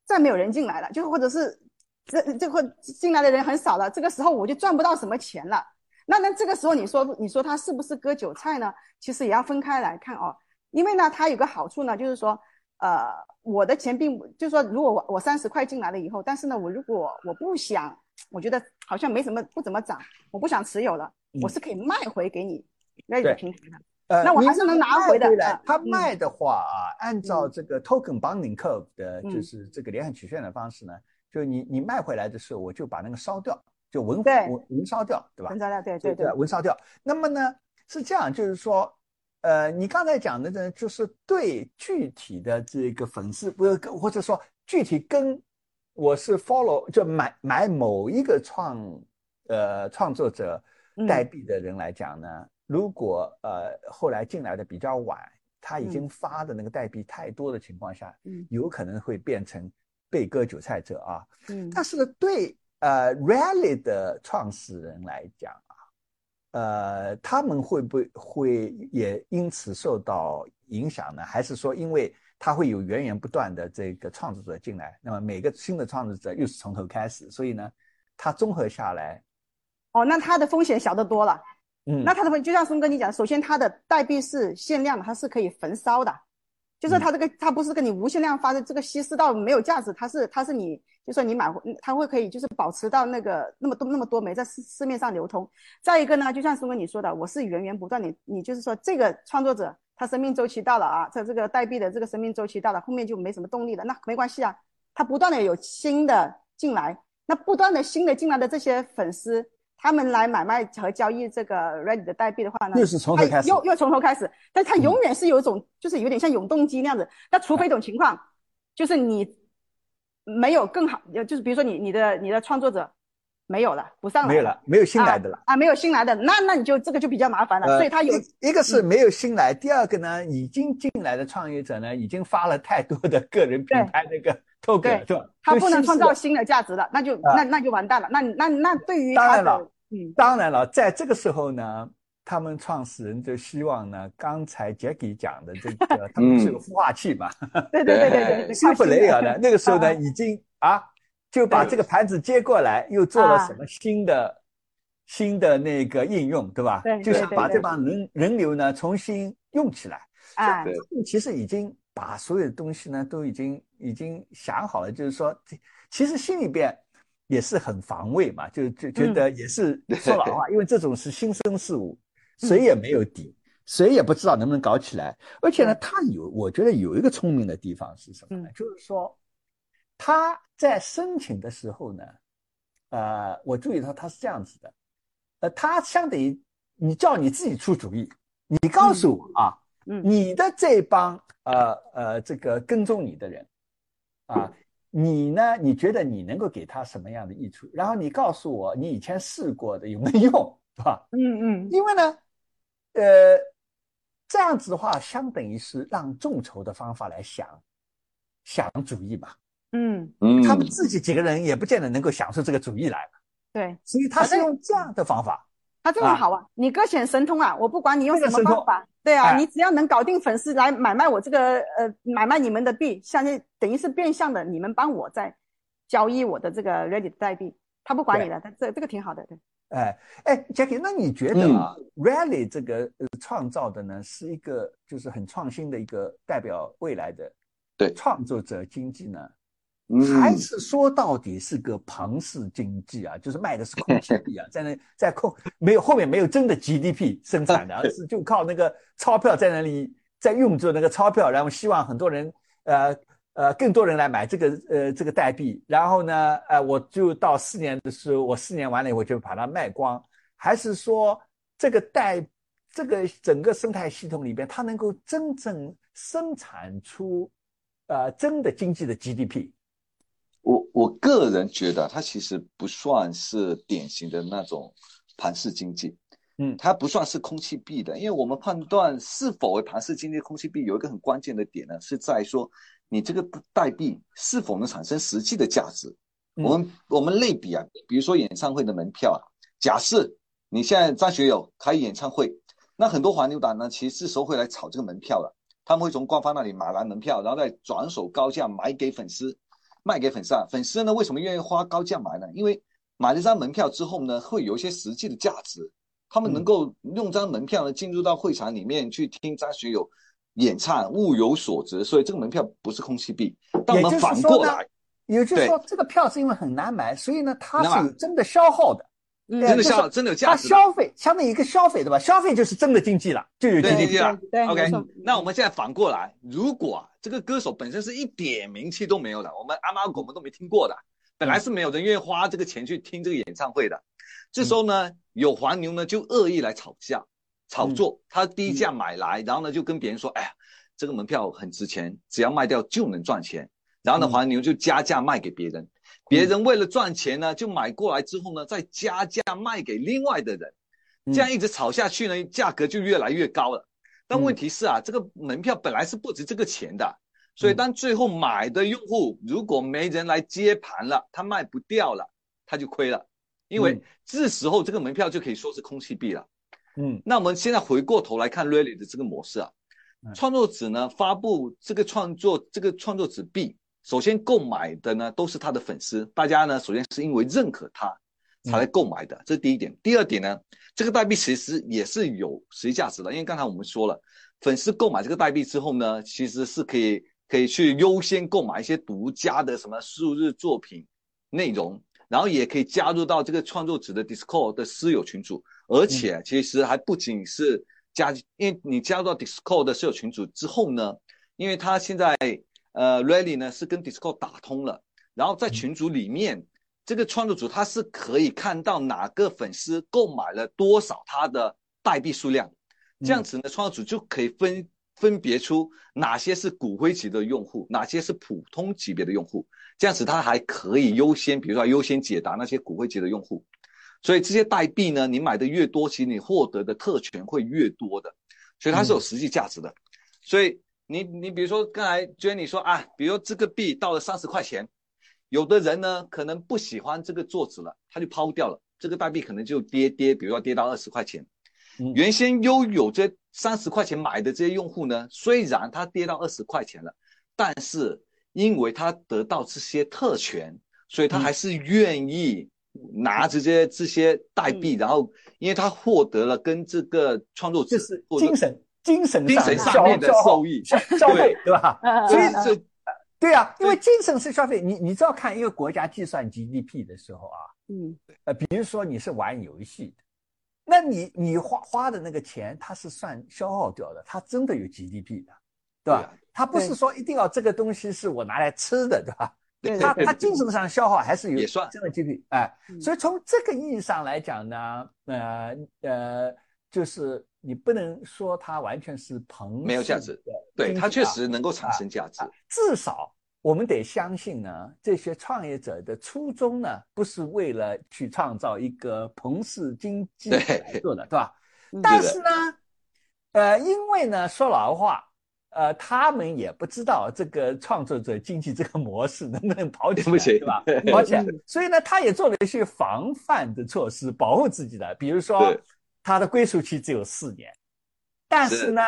再没有人进来了，就或者是这这会进来的人很少了，这个时候我就赚不到什么钱了。那那这个时候你说你说他是不是割韭菜呢？其实也要分开来看哦，因为呢，它有个好处呢，就是说，呃，我的钱并不，就是说，如果我我三十块进来了以后，但是呢，我如果我不想，我觉得好像没什么不怎么涨，我不想持有了，我是可以卖回给你那个平台的。呃，那我还是能拿回的。他卖的话啊，按照这个 token bonding curve 的，就是这个连汉曲线的方式呢，就你你卖回来的时候，我就把那个烧掉。就文文文烧掉，对吧？文烧掉，对对对，文烧掉。那么呢，是这样，就是说，呃，你刚才讲的呢，就是对具体的这个粉丝，不是或者说具体跟我是 follow 就买买某一个创呃创作者代币的人来讲呢，如果呃后来进来的比较晚，他已经发的那个代币太多的情况下，嗯，有可能会变成被割韭菜者啊。嗯，但是呢，对。呃，Rally 的创始人来讲啊，呃，他们会不会也因此受到影响呢？还是说，因为他会有源源不断的这个创作者进来，那么每个新的创作者又是从头开始，所以呢，它综合下来，哦，那它的风险小得多了。嗯，那它的就像松哥你讲，首先它的代币是限量的，它是可以焚烧的。就是它这个，它不是跟你无限量发的这个稀释到没有价值，它是它是你，就说你买，它会可以就是保持到那个那么多那么多枚在市市面上流通。再一个呢，就像苏哥你说的，我是源源不断的，你就是说这个创作者他生命周期到了啊，在这个代币的这个生命周期到了，后面就没什么动力了，那没关系啊，他不断的有新的进来，那不断的新的进来的这些粉丝。他们来买卖和交易这个 Ready 的代币的话呢，又是从头开始，又又从头开始，但他永远是有一种，就是有点像永动机那样子。那除非一种情况，就是你没有更好，就是比如说你你的你的创作者没有了，不上了，没有了，没有新来的了啊，没有新来的，那那你就这个就比较麻烦了。所以他有一个是没有新来，第二个呢，已经进来的创业者呢，已经发了太多的个人品牌那个。对，他不能创造新的价值了，那就那那就完蛋了。那那那对于当然了，嗯，当然了，在这个时候呢，他们创始人就希望呢，刚才杰给讲的这个，他们是个孵化器嘛，对对对对对，新不雷尔呢那个时候呢，已经啊就把这个盘子接过来，又做了什么新的新的那个应用，对吧？对，就是把这帮人人流呢重新用起来。啊，其实已经把所有的东西呢都已经。已经想好了，就是说，其实心里边也是很防卫嘛，就就觉得也是 说老话，因为这种是新生事物，谁也没有底，谁也不知道能不能搞起来。而且呢，他有，我觉得有一个聪明的地方是什么呢？就是说他在申请的时候呢，呃，我注意到他是这样子的，呃，他相当于你叫你自己出主意，你告诉我啊，你的这帮呃呃这个跟踪你的人。啊，你呢？你觉得你能够给他什么样的益处？然后你告诉我，你以前试过的有没有用，是吧？嗯嗯。因为呢，呃，这样子的话，相等于是让众筹的方法来想想主意嘛。嗯嗯。他们自己几个人也不见得能够想出这个主意来嘛。对。所以他是用这样的方法。他这么好啊！你各显神通啊！我不管你用什么方法，对啊，你只要能搞定粉丝来买卖我这个呃买卖你们的币，相当于等于是变相的，你们帮我在交易我的这个 Ready 的代币，他不管你了，他这这个挺好的，对。哎哎，Jackie，那你觉得啊，Rally 这个呃创造的呢，是一个就是很创新的一个代表未来的对。创作者经济呢，嗯。还是说到底是个庞氏经济啊，就是卖的是空气币啊，在那在空没有后面没有真的 GDP 生产的，而 是就靠那个钞票在那里在运作那个钞票，然后希望很多人呃呃更多人来买这个呃这个代币，然后呢呃我就到四年的时候，我四年完了以后就把它卖光，还是说这个代这个整个生态系统里边，它能够真正生产出呃真的经济的 GDP？我我个人觉得它其实不算是典型的那种盘式经济，嗯。它不算是空气币的，因为我们判断是否为盘式经济、空气币有一个很关键的点呢，是在说你这个代币是否能产生实际的价值。嗯我们我们类比啊，比如说演唱会的门票啊，假设你现在张学友开演唱会，那很多黄牛党呢，其实这时候会来炒这个门票了，他们会从官方那里买来门票，然后再转手高价买给粉丝，卖给粉丝啊。粉丝呢为什么愿意花高价买呢？因为买了这张门票之后呢，会有一些实际的价值，他们能够用这张门票呢进入到会场里面去听张学友演唱，物有所值，所以这个门票不是空气币。但我们反过来，也就是对说，这个票是因为很难买，所以呢，它是有真的消耗的，嗯真的就是消真的有价它值的。消费相当于一个消费，对吧？消费就是真的经济了，就有经济了对对 OK，那我们现在反过来，如果啊这个歌手本身是一点名气都没有的，我们阿猫狗们都没听过的，本来是没有人愿意花这个钱去听这个演唱会的，这时候呢，有黄牛呢就恶意来炒价、炒作，他低价买来，然后呢就跟别人说，哎呀，这个门票很值钱，只要卖掉就能赚钱，然后呢嗯。黄牛就加价卖给别人，别人为了赚钱呢，就买过来之后呢，再加价卖给另外的人，嗯。这样一直炒下去呢，价格就越来越高了。但嗯。问题是啊，这个门票本来是不值这个钱的，所以嗯。当最后买的用户如果没人来接盘了，他卖不掉了，他就亏了，因为嗯。这时候这个门票就可以说是空气币了。嗯。那我们现在回过头来看 Rally 的这个模式啊嗯，创作者呢发布这个创作这个创作纸币，首先购买的呢都是他的粉丝，大家呢首先是因为认可他才来购买的，这是第一点。第二点呢，这个代币其实也是有实际价值的，因为刚才我们说了，粉丝购买这个代币之后呢，其实是可以可以去优先购买一些独家的什么数字作品内容，然后也可以加入到这个创作者的 Discord 的私有群组，而且其实还不仅是加，因为你加入到 Discord 的私有群组之后呢，因为他现在呃 Rally 呢是跟 Discord 打通了，然后在群组里面，这个创作组他是可以看到哪个粉丝购买了多少他的代币数量，这样子呢，创作组就可以分分别出哪些是骨灰级的用户，哪些是普通级别的用户，这样子他还可以优先，比如说优先解答那些骨灰级的用户。所以这些代币呢，你买的越多，其实你获得的特权会越多的，所以它是有实际价值的。所以你你比如说刚才 Jenny 说啊，比如这个币到了三十块钱，有的人呢可能不喜欢这个作者了，他就抛掉了，这个代币可能就跌跌，比如说跌到二十块钱。嗯原先拥有这三十块钱买的这些用户呢，虽然它跌到二十块钱了，但是因为他得到这些特权，所以他嗯还是愿意拿着这些这些代币，然后因为他获得了跟这个创作者就是或者精神精神精神上上面的消受益，消消费，对吧？嗯所以这对啊，因为精神是消费，你你知道看一个国家计算 GDP 的时候啊，嗯呃，比如说你是玩游戏的，那你你花花的那个钱，它是算消耗掉的，它真的有 GDP 的，对吧？它不是说一定要这个东西是我拿来吃的，对吧？对 它对它精神上消耗还是有也算真的几率哎，嗯所以从这个意义上来讲呢，呃呃，就是你不能说它完全是庞氏没有价值对它确实能够产生价值啊。至少我们得相信呢，这些创业者的初衷呢，不是为了去创造一个彭氏经济对来做的，对吧？嗯但是呢，呃，因为呢，说老实话，呃，他们也不知道这个创作者经济这个模式能不能跑起来，对不起对吧？跑起来。嗯，所以呢，他也做了一些防范的措施，保护自己的，比如说对他的归属期只有四年，但是呢，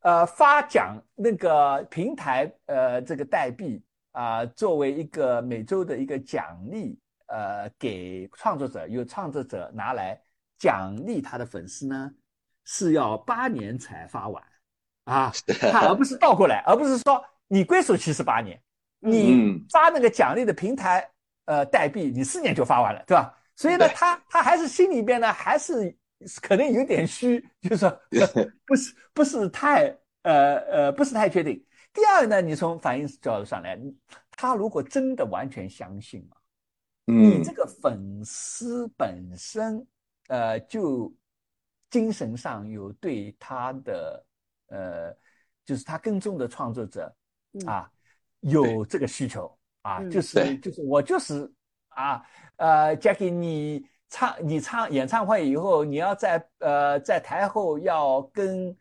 呃，发奖那个平台呃这个代币啊、作为一个每周的一个奖励，呃，给创作者，由创作者拿来奖励他的粉丝呢，是要八年才发完啊，他而不是倒过来，而不是说你归属期是八年，嗯你发那个奖励的平台呃代币，你四年就发完了，对吧？所以呢，他他还是心里边呢还是可能有点虚，就是说 不是不是太呃呃不是太确定。第二呢，你从反应角度上来，他如果真的完全相信啊，你嗯这个粉丝本身，呃，就精神上有对他的，呃，就是他跟踪的创作者嗯。啊，有这个需求啊，嗯。就是就是我就是啊，呃，Jackie，你唱你唱演唱会以后，你要在呃在台后要跟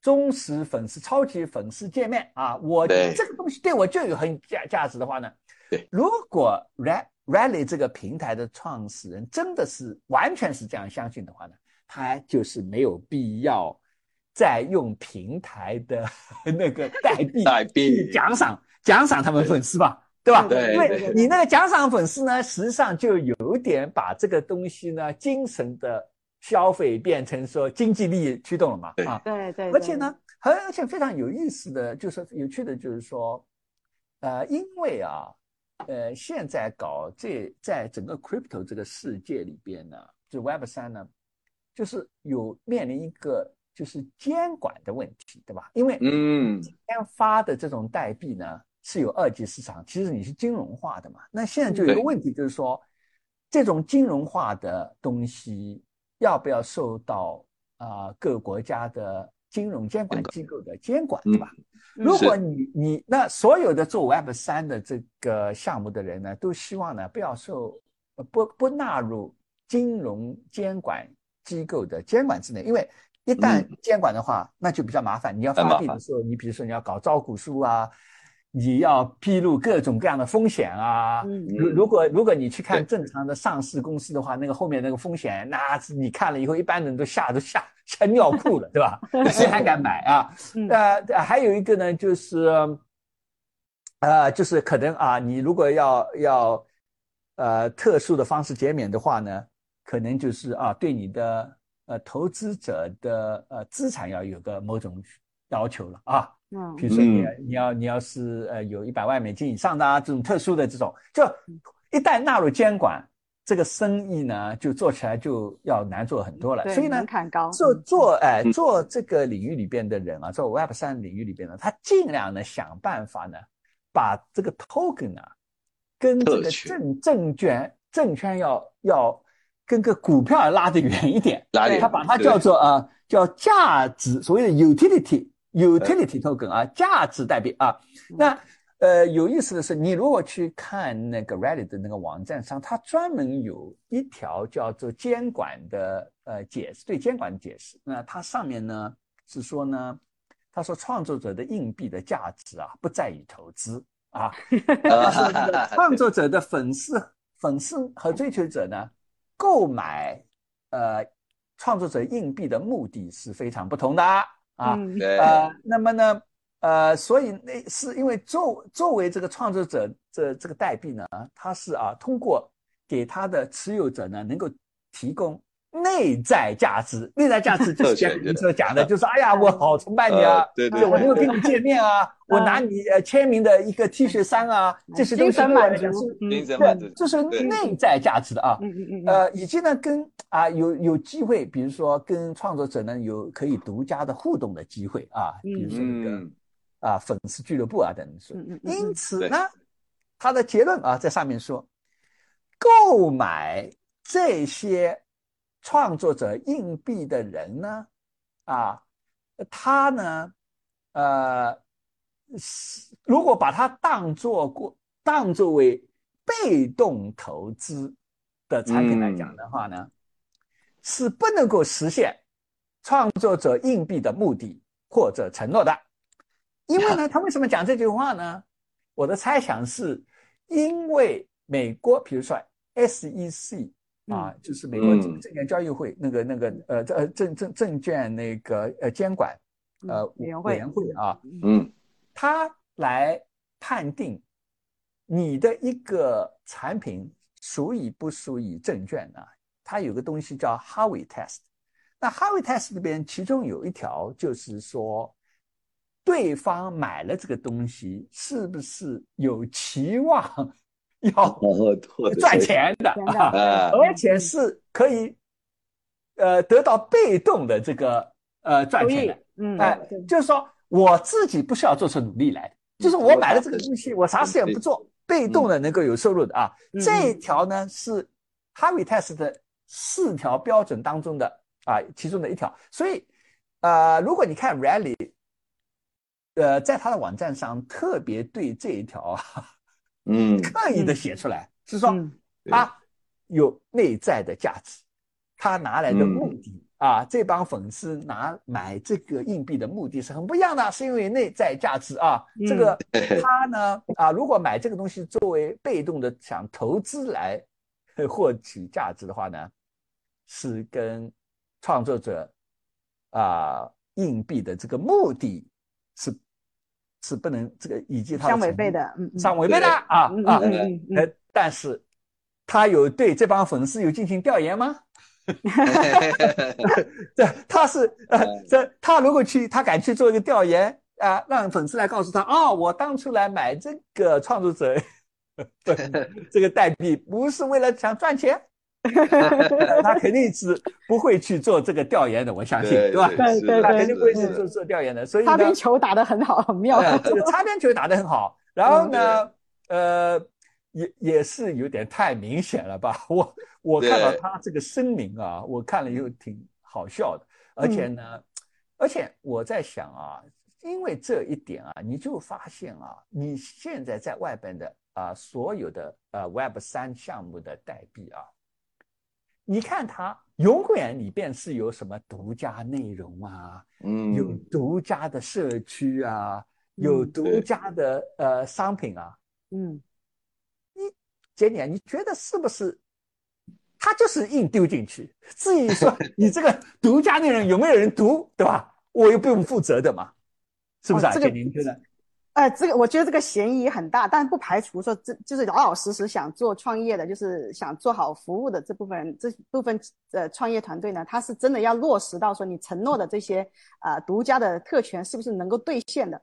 忠实粉丝、超级粉丝见面啊，我对。这个东西对我就有很价价值的话呢，对，如果 Ra Rally 这个平台的创始人真的是完全是这样相信的话呢，他就是没有必要再用平台的 那个代币代币。去奖赏奖赏他们粉丝吧，对。吧？对因为对你那个奖赏粉丝呢，实际上就有点把这个东西呢，精神的消费变成说经济利益驱动了嘛，对。啊，对对，而且呢，而而且非常有意思的就是有趣的就是说，呃，因为啊，呃，现在搞这在整个 crypto 这个世界里边呢，就 Web 三呢，就是有面临一个就是监管的问题，对吧？因为嗯今天发的这种代币呢是有二级市场，其实你是金融化的嘛。那现在就有一个问题，就是说这种金融化的东西要不要受到啊、各国家的金融监管机构的监管，对吧？嗯如果你你那所有的做 Web 三的这个项目的人呢，都希望呢不要受呃不不纳入金融监管机构的监管之内，因为一旦监管的话，那就比较麻烦。你要发币的时候，你比如说你要搞招股书啊，你要披露各种各样的风险啊。嗯如如果如果你去看正常的上市公司的话，那个后面那个风险，那是你看了以后，一般人都吓都吓吓尿裤了，对吧？谁还敢买啊？嗯呃，还有一个呢，就是，呃，就是可能啊，你如果要要呃特殊的方式减免的话呢，可能就是啊，对你的呃投资者的呃资产要有个某种要求了啊。嗯。比如说你嗯。你要你要是呃有一百万美金以上的啊，这种特殊的这种，就一旦纳入监管，这个生意呢就做起来就要难做很多了。对所以呢门，槛高，做嗯。做哎嗯。做这个领域里边的人啊，做 Web 三领域里边呢，他尽量呢想办法呢，把这个 token 啊，跟这个证证券证券要要跟个股票拉得远一点，他把它叫做啊叫价值，所谓的 utility utility token 啊，价值代币啊。那呃有意思的是，你如果去看那个 Reddit 的那个网站上，它专门有一条叫做监管的呃解释，对监管的解释。那它上面呢是说呢，他说创作者的硬币的价值啊不在于投资啊，他说这个创作者的粉丝、粉丝和追求者呢，购买呃创作者硬币的目的是非常不同的啊。啊呃，那么呢，呃，所以那是因为作作为这个创作者这这个代币呢，它是啊通过给他的持有者呢能够提供。内在价值，内在价值就是特权像您所讲的，就是哎呀，我好崇拜你啊呃，对对对我能够跟你见面啊，我拿你呃签名的一个 T 恤衫啊，这些东西精神对我来满足。精神满足。对，这是内在价值的啊。嗯嗯嗯嗯，呃，以及呢，跟啊有有机会，比如说跟创作者呢有可以独家的互动的机会啊，比如说一个、嗯。啊粉丝俱乐部啊等等因此呢，他的结论啊在上面说，购买这些创作者硬币的人呢，啊，他呢，呃，是如果把它当做过当作为被动投资的产品来讲的话呢，是不能够实现创作者硬币的目的或者承诺的。因为呢，他为什么讲这句话呢？我的猜想是，因为美国，比如说 SEC 啊，就是美国嗯证证券交易会那个那个呃这呃证证证券那个呃监管呃嗯委员会委员会啊，嗯他来判定你的一个产品属于不属于证券呢？它有个东西叫 Harvey Test。那 Harvey Test 里边，其中有一条就是说，对方买了这个东西，是不是有期望 要 赚钱的而且是可以呃得到被动的这个呃赚钱的。，嗯，哎，就是说我自己不需要做出努力来，就是我买了这个东西，我啥事也不做，被动的能够有收入的啊。嗯这一条呢是 Harvey Test 的四条标准当中的啊其中的一条，所以呃，如果你看 Rally，呃，在他的网站上特别对这一条啊嗯，刻意的写出来，是说嗯对啊有内在的价值，他拿来的嗯目的。啊，这帮粉丝拿买这个硬币的目的是很不一样的，是因为内在价值啊。这个 他呢啊，如果买这个东西作为被动的想投资来呃 获取价值的话呢，是跟创作者啊硬币的这个目的是是不能这个以及他相违背的，嗯嗯，相违背的啊啊嗯嗯嗯呃，但是他有对这帮粉丝有进行调研吗？这他是呃，这他如果去，他敢去做一个调研啊、让粉丝来告诉他，哦，我当初来买这个创作者 这个代币，不是为了想赚钱，他肯定是不会去做这个调研的，我相信，对吧？对是的他肯定不会去是做做调研的，所以呢擦边球打得很好，很妙。呃，这个擦边球打得很好，然后呢，呃，也也是有点太明显了吧？我我看到他这个声明啊，我看了以后挺好笑的，而且呢，而且我在想啊，因为这一点啊，你就发现啊，你现在在外边的啊所有的呃 Web 三项目的代币啊，你看它永远里边是有什么独家内容啊，嗯，有独家的社区啊，有嗯独家的呃商品啊，嗯，杰尼啊，你觉得是不是？他就是硬丢进去，至于说 你这个独家内容有没有人读，对吧？我又不用负责的嘛，是不是啊？哦这个杰尼，你觉得？呃，这个我觉得这个嫌疑很大，但不排除说这就是老老实实想做创业的，就是想做好服务的这部分人，这部分呃创业团队呢，他是真的要落实到说你承诺的这些呃独家的特权是不是能够兑现的。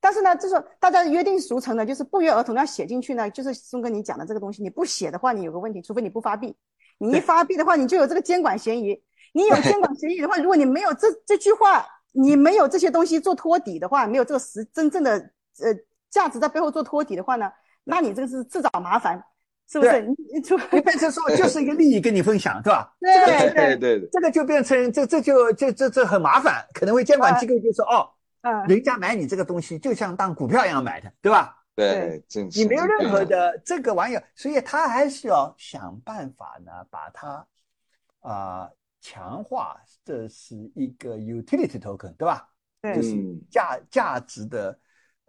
但是呢，就是大家约定俗成的，就是不约而同要写进去呢。就是松哥你讲的这个东西，你不写的话，你有个问题，除非你不发币，你一发币的话，你就有这个监管嫌疑。你有监管嫌疑的话，如果你没有这这句话，你没有这些东西做托底的话，没有这个实真正的呃价值在背后做托底的话呢，那你这个是自找麻烦，是不是？对你你除你变成说就是一个利益跟你分享，对吧？对对对，这个就变成这这就这这这很麻烦，可能会监管机构就说哦，嗯，人家买你这个东西就像当股票一样买的，对吧？对，正你没有任何的这个玩意儿，所以他还是要想办法呢，把它啊、强化，这是一个 utility token，对吧？对就是嗯价价值的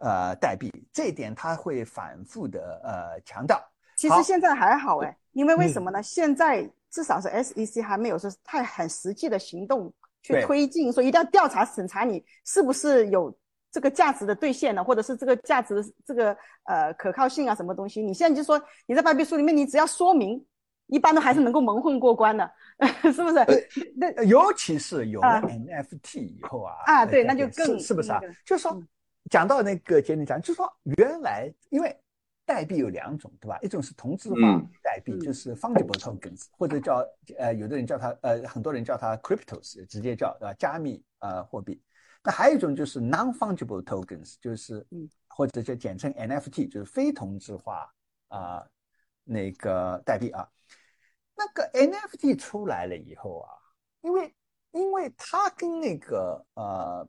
呃代币，这一点他会反复的呃强调。其实现在还好哎，因为为嗯什么呢？现在至少是 SEC 还没有说太很实际的行动去推进，说一定要调查审查你是不是有这个价值的兑现呢，或者是这个价值的这个呃可靠性啊什么东西。你现在就说你在白皮书里面，你只要说明，一般都还是能够蒙混过关的，是不是？那呃尤其是有了啊 NFT 以后啊，啊对呃那就更是是不是啊那个？就是说嗯，讲到那个节目讲，就是说原来因为代币有两种，对吧？一种是同质化嗯代币，嗯就是 fungible tokens，或者叫呃，有的人叫它呃，很多人叫它 cryptos，直接叫对吧？加密呃货币。那还有一种就是 non-fungible tokens，就是嗯或者就简称 NFT，就是非同质化啊、那个代币啊。那个 NFT 出来了以后啊，因为因为它跟那个呃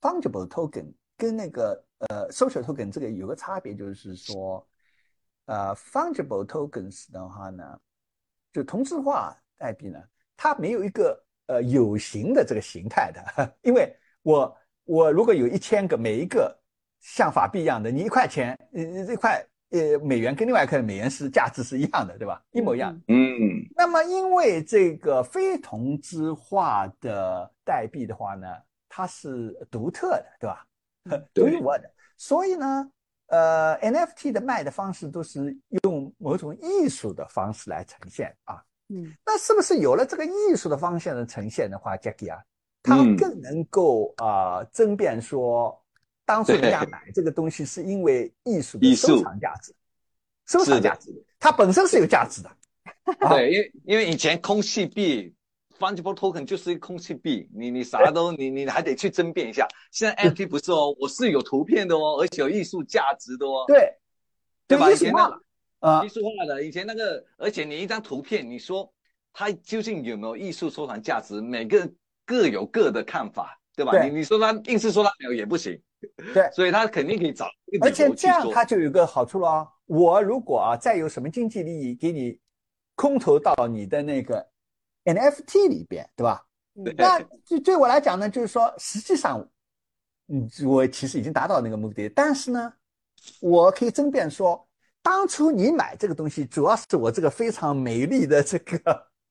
fungible token 跟那个呃 social token 这个有个差别，就是说呃 fungible tokens 的话呢，就同质化代币呢，它没有一个呃有形的这个形态的，因为我我如果有一千个，每一个像法币一样的，你一块钱，呃这块呃美元跟另外一块美元是价值是一样的，对吧？一模一样。嗯嗯那么，因为这个非同质化的代币的话呢，它是独特的，对吧？独 对一无二的。所以呢，呃，NFT 的卖的方式都是用某种艺术的方式来呈现啊。嗯那是不是有了这个艺术的方向的呈现的话，Jackie 啊，它嗯更能够啊、争辩说当初人家买这个东西是因为艺术的收藏价值，收藏价值，它本身是有价值的。啊对，因为因为以前空气币 fungible token 就是一个空气币，你你啥都你你还得去争辩一下。现在 NFT 不是哦，我是有图片的哦，而且有艺术价值的哦，对，对吧？以前那艺，术化的，以前那个，而且你一张图片，你说它究竟有没有艺术收藏价值，每个人各有各的看法，对吧？对你你说它硬是说它没有也不行，对 所以他肯定可以找而且这样说。它就有个好处了啊。我如果啊再有什么经济利益给你空投到你的那个 NFT 里边，对吧？那对对我来讲呢，就是说，实际上，嗯，我其实已经达到那个目的，但是呢，我可以争辩说，当初你买这个东西，主要是我这个非常美丽的这个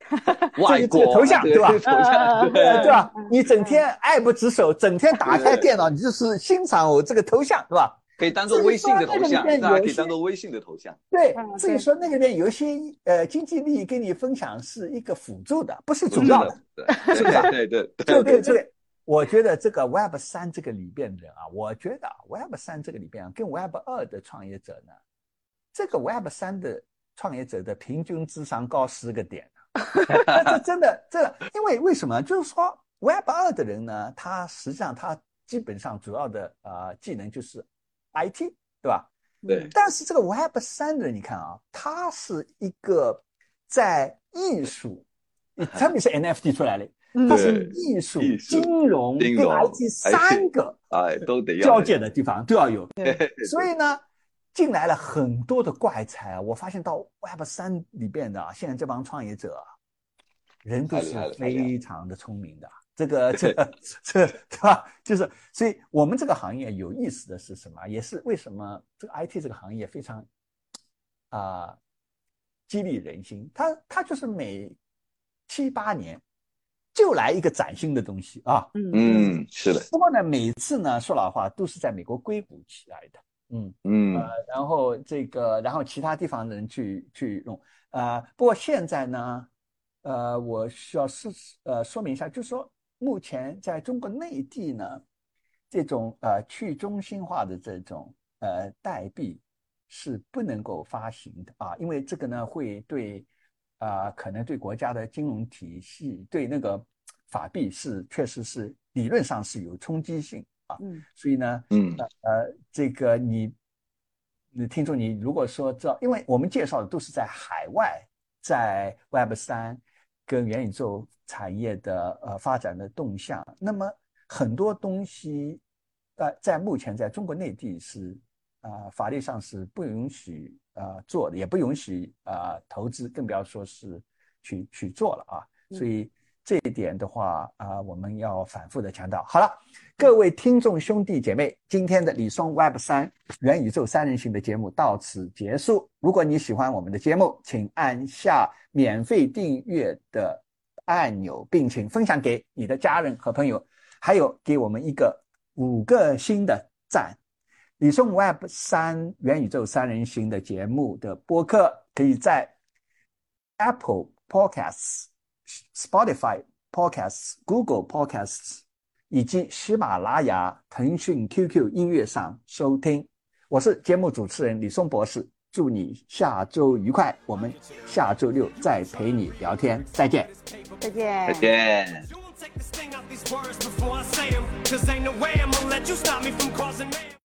外国这个头像对吧头像对对对吧？你整天爱不释手，整天打开电脑，你就是欣赏我这个头像，对吧？可以当做微信的头像，大家可以当做微信的头像。对嗯，至于说那个里面有一些呃经济利益跟你分享是一个辅助的，不是主要的。对是不是啊对对对对对对，我觉得这个 Web 三这个里边的人啊，我觉得啊 Web 三这个里边啊，跟 Web 二的创业者呢，这个 Web 三的创业者的平均智商高十个点啊，这真的这因为为什么？就是说 Web 二的人呢，他实际上他基本上主要的呃技能就是 IT，对吧？对但是这个 Web 三的人，你看啊，它是一个在艺术，特别是 NFT 出来了，嗯它是艺术、金融跟金融 IT 三个哎，都得要交界的地方都要有。对 所以呢，进来了很多的怪才啊。我发现到 Web 三里边的啊，现在这帮创业者啊，人都是非常的聪明的。这个 这个这 对吧？就是，所以我们这个行业有意思的是什么？也是为什么这个 IT 这个行业非常啊、激励人心。它它就是每七八年就来一个崭新的东西啊。嗯嗯，是的，不过呢，每次呢，说老话都是在美国硅谷起来的，嗯，嗯呃，然后这个，然后其他地方的人去去用，啊，不过现在呢，呃，我需要是呃说明一下，就是说，目前在中国内地呢，这种呃去中心化的这种呃代币是不能够发行的啊，因为这个呢会对啊、可能对国家的金融体系对那个法币是确实是理论上是有冲击性啊，嗯。所以呢，嗯。呃，这个你，你听众，你如果说知道，因为我们介绍的都是在海外，在 Web 三跟元宇宙产业的呃发展的动向，那么很多东西，呃，在目前在中国内地是啊、呃法律上是不允许呃做的，也不允许啊、呃投资，更不要说是去去做了啊。所以这一点的话啊、我们要反复的强调。好了。各位听众兄弟姐妹，今天的李松 Web 三元宇宙三人行的节目到此结束。如果你喜欢我们的节目，请按下免费订阅的按钮，并请分享给你的家人和朋友，还有给我们一个五个星的赞。李松 Web 三元宇宙三人行的节目的播客，可以在 Apple Podcasts、Spotify Podcasts、Google Podcasts。以及喜马拉雅、腾讯 QQ 音乐上收听。我是节目主持人李松博士，祝你下周愉快，我们下周六再陪你聊天，再见。再见再。见。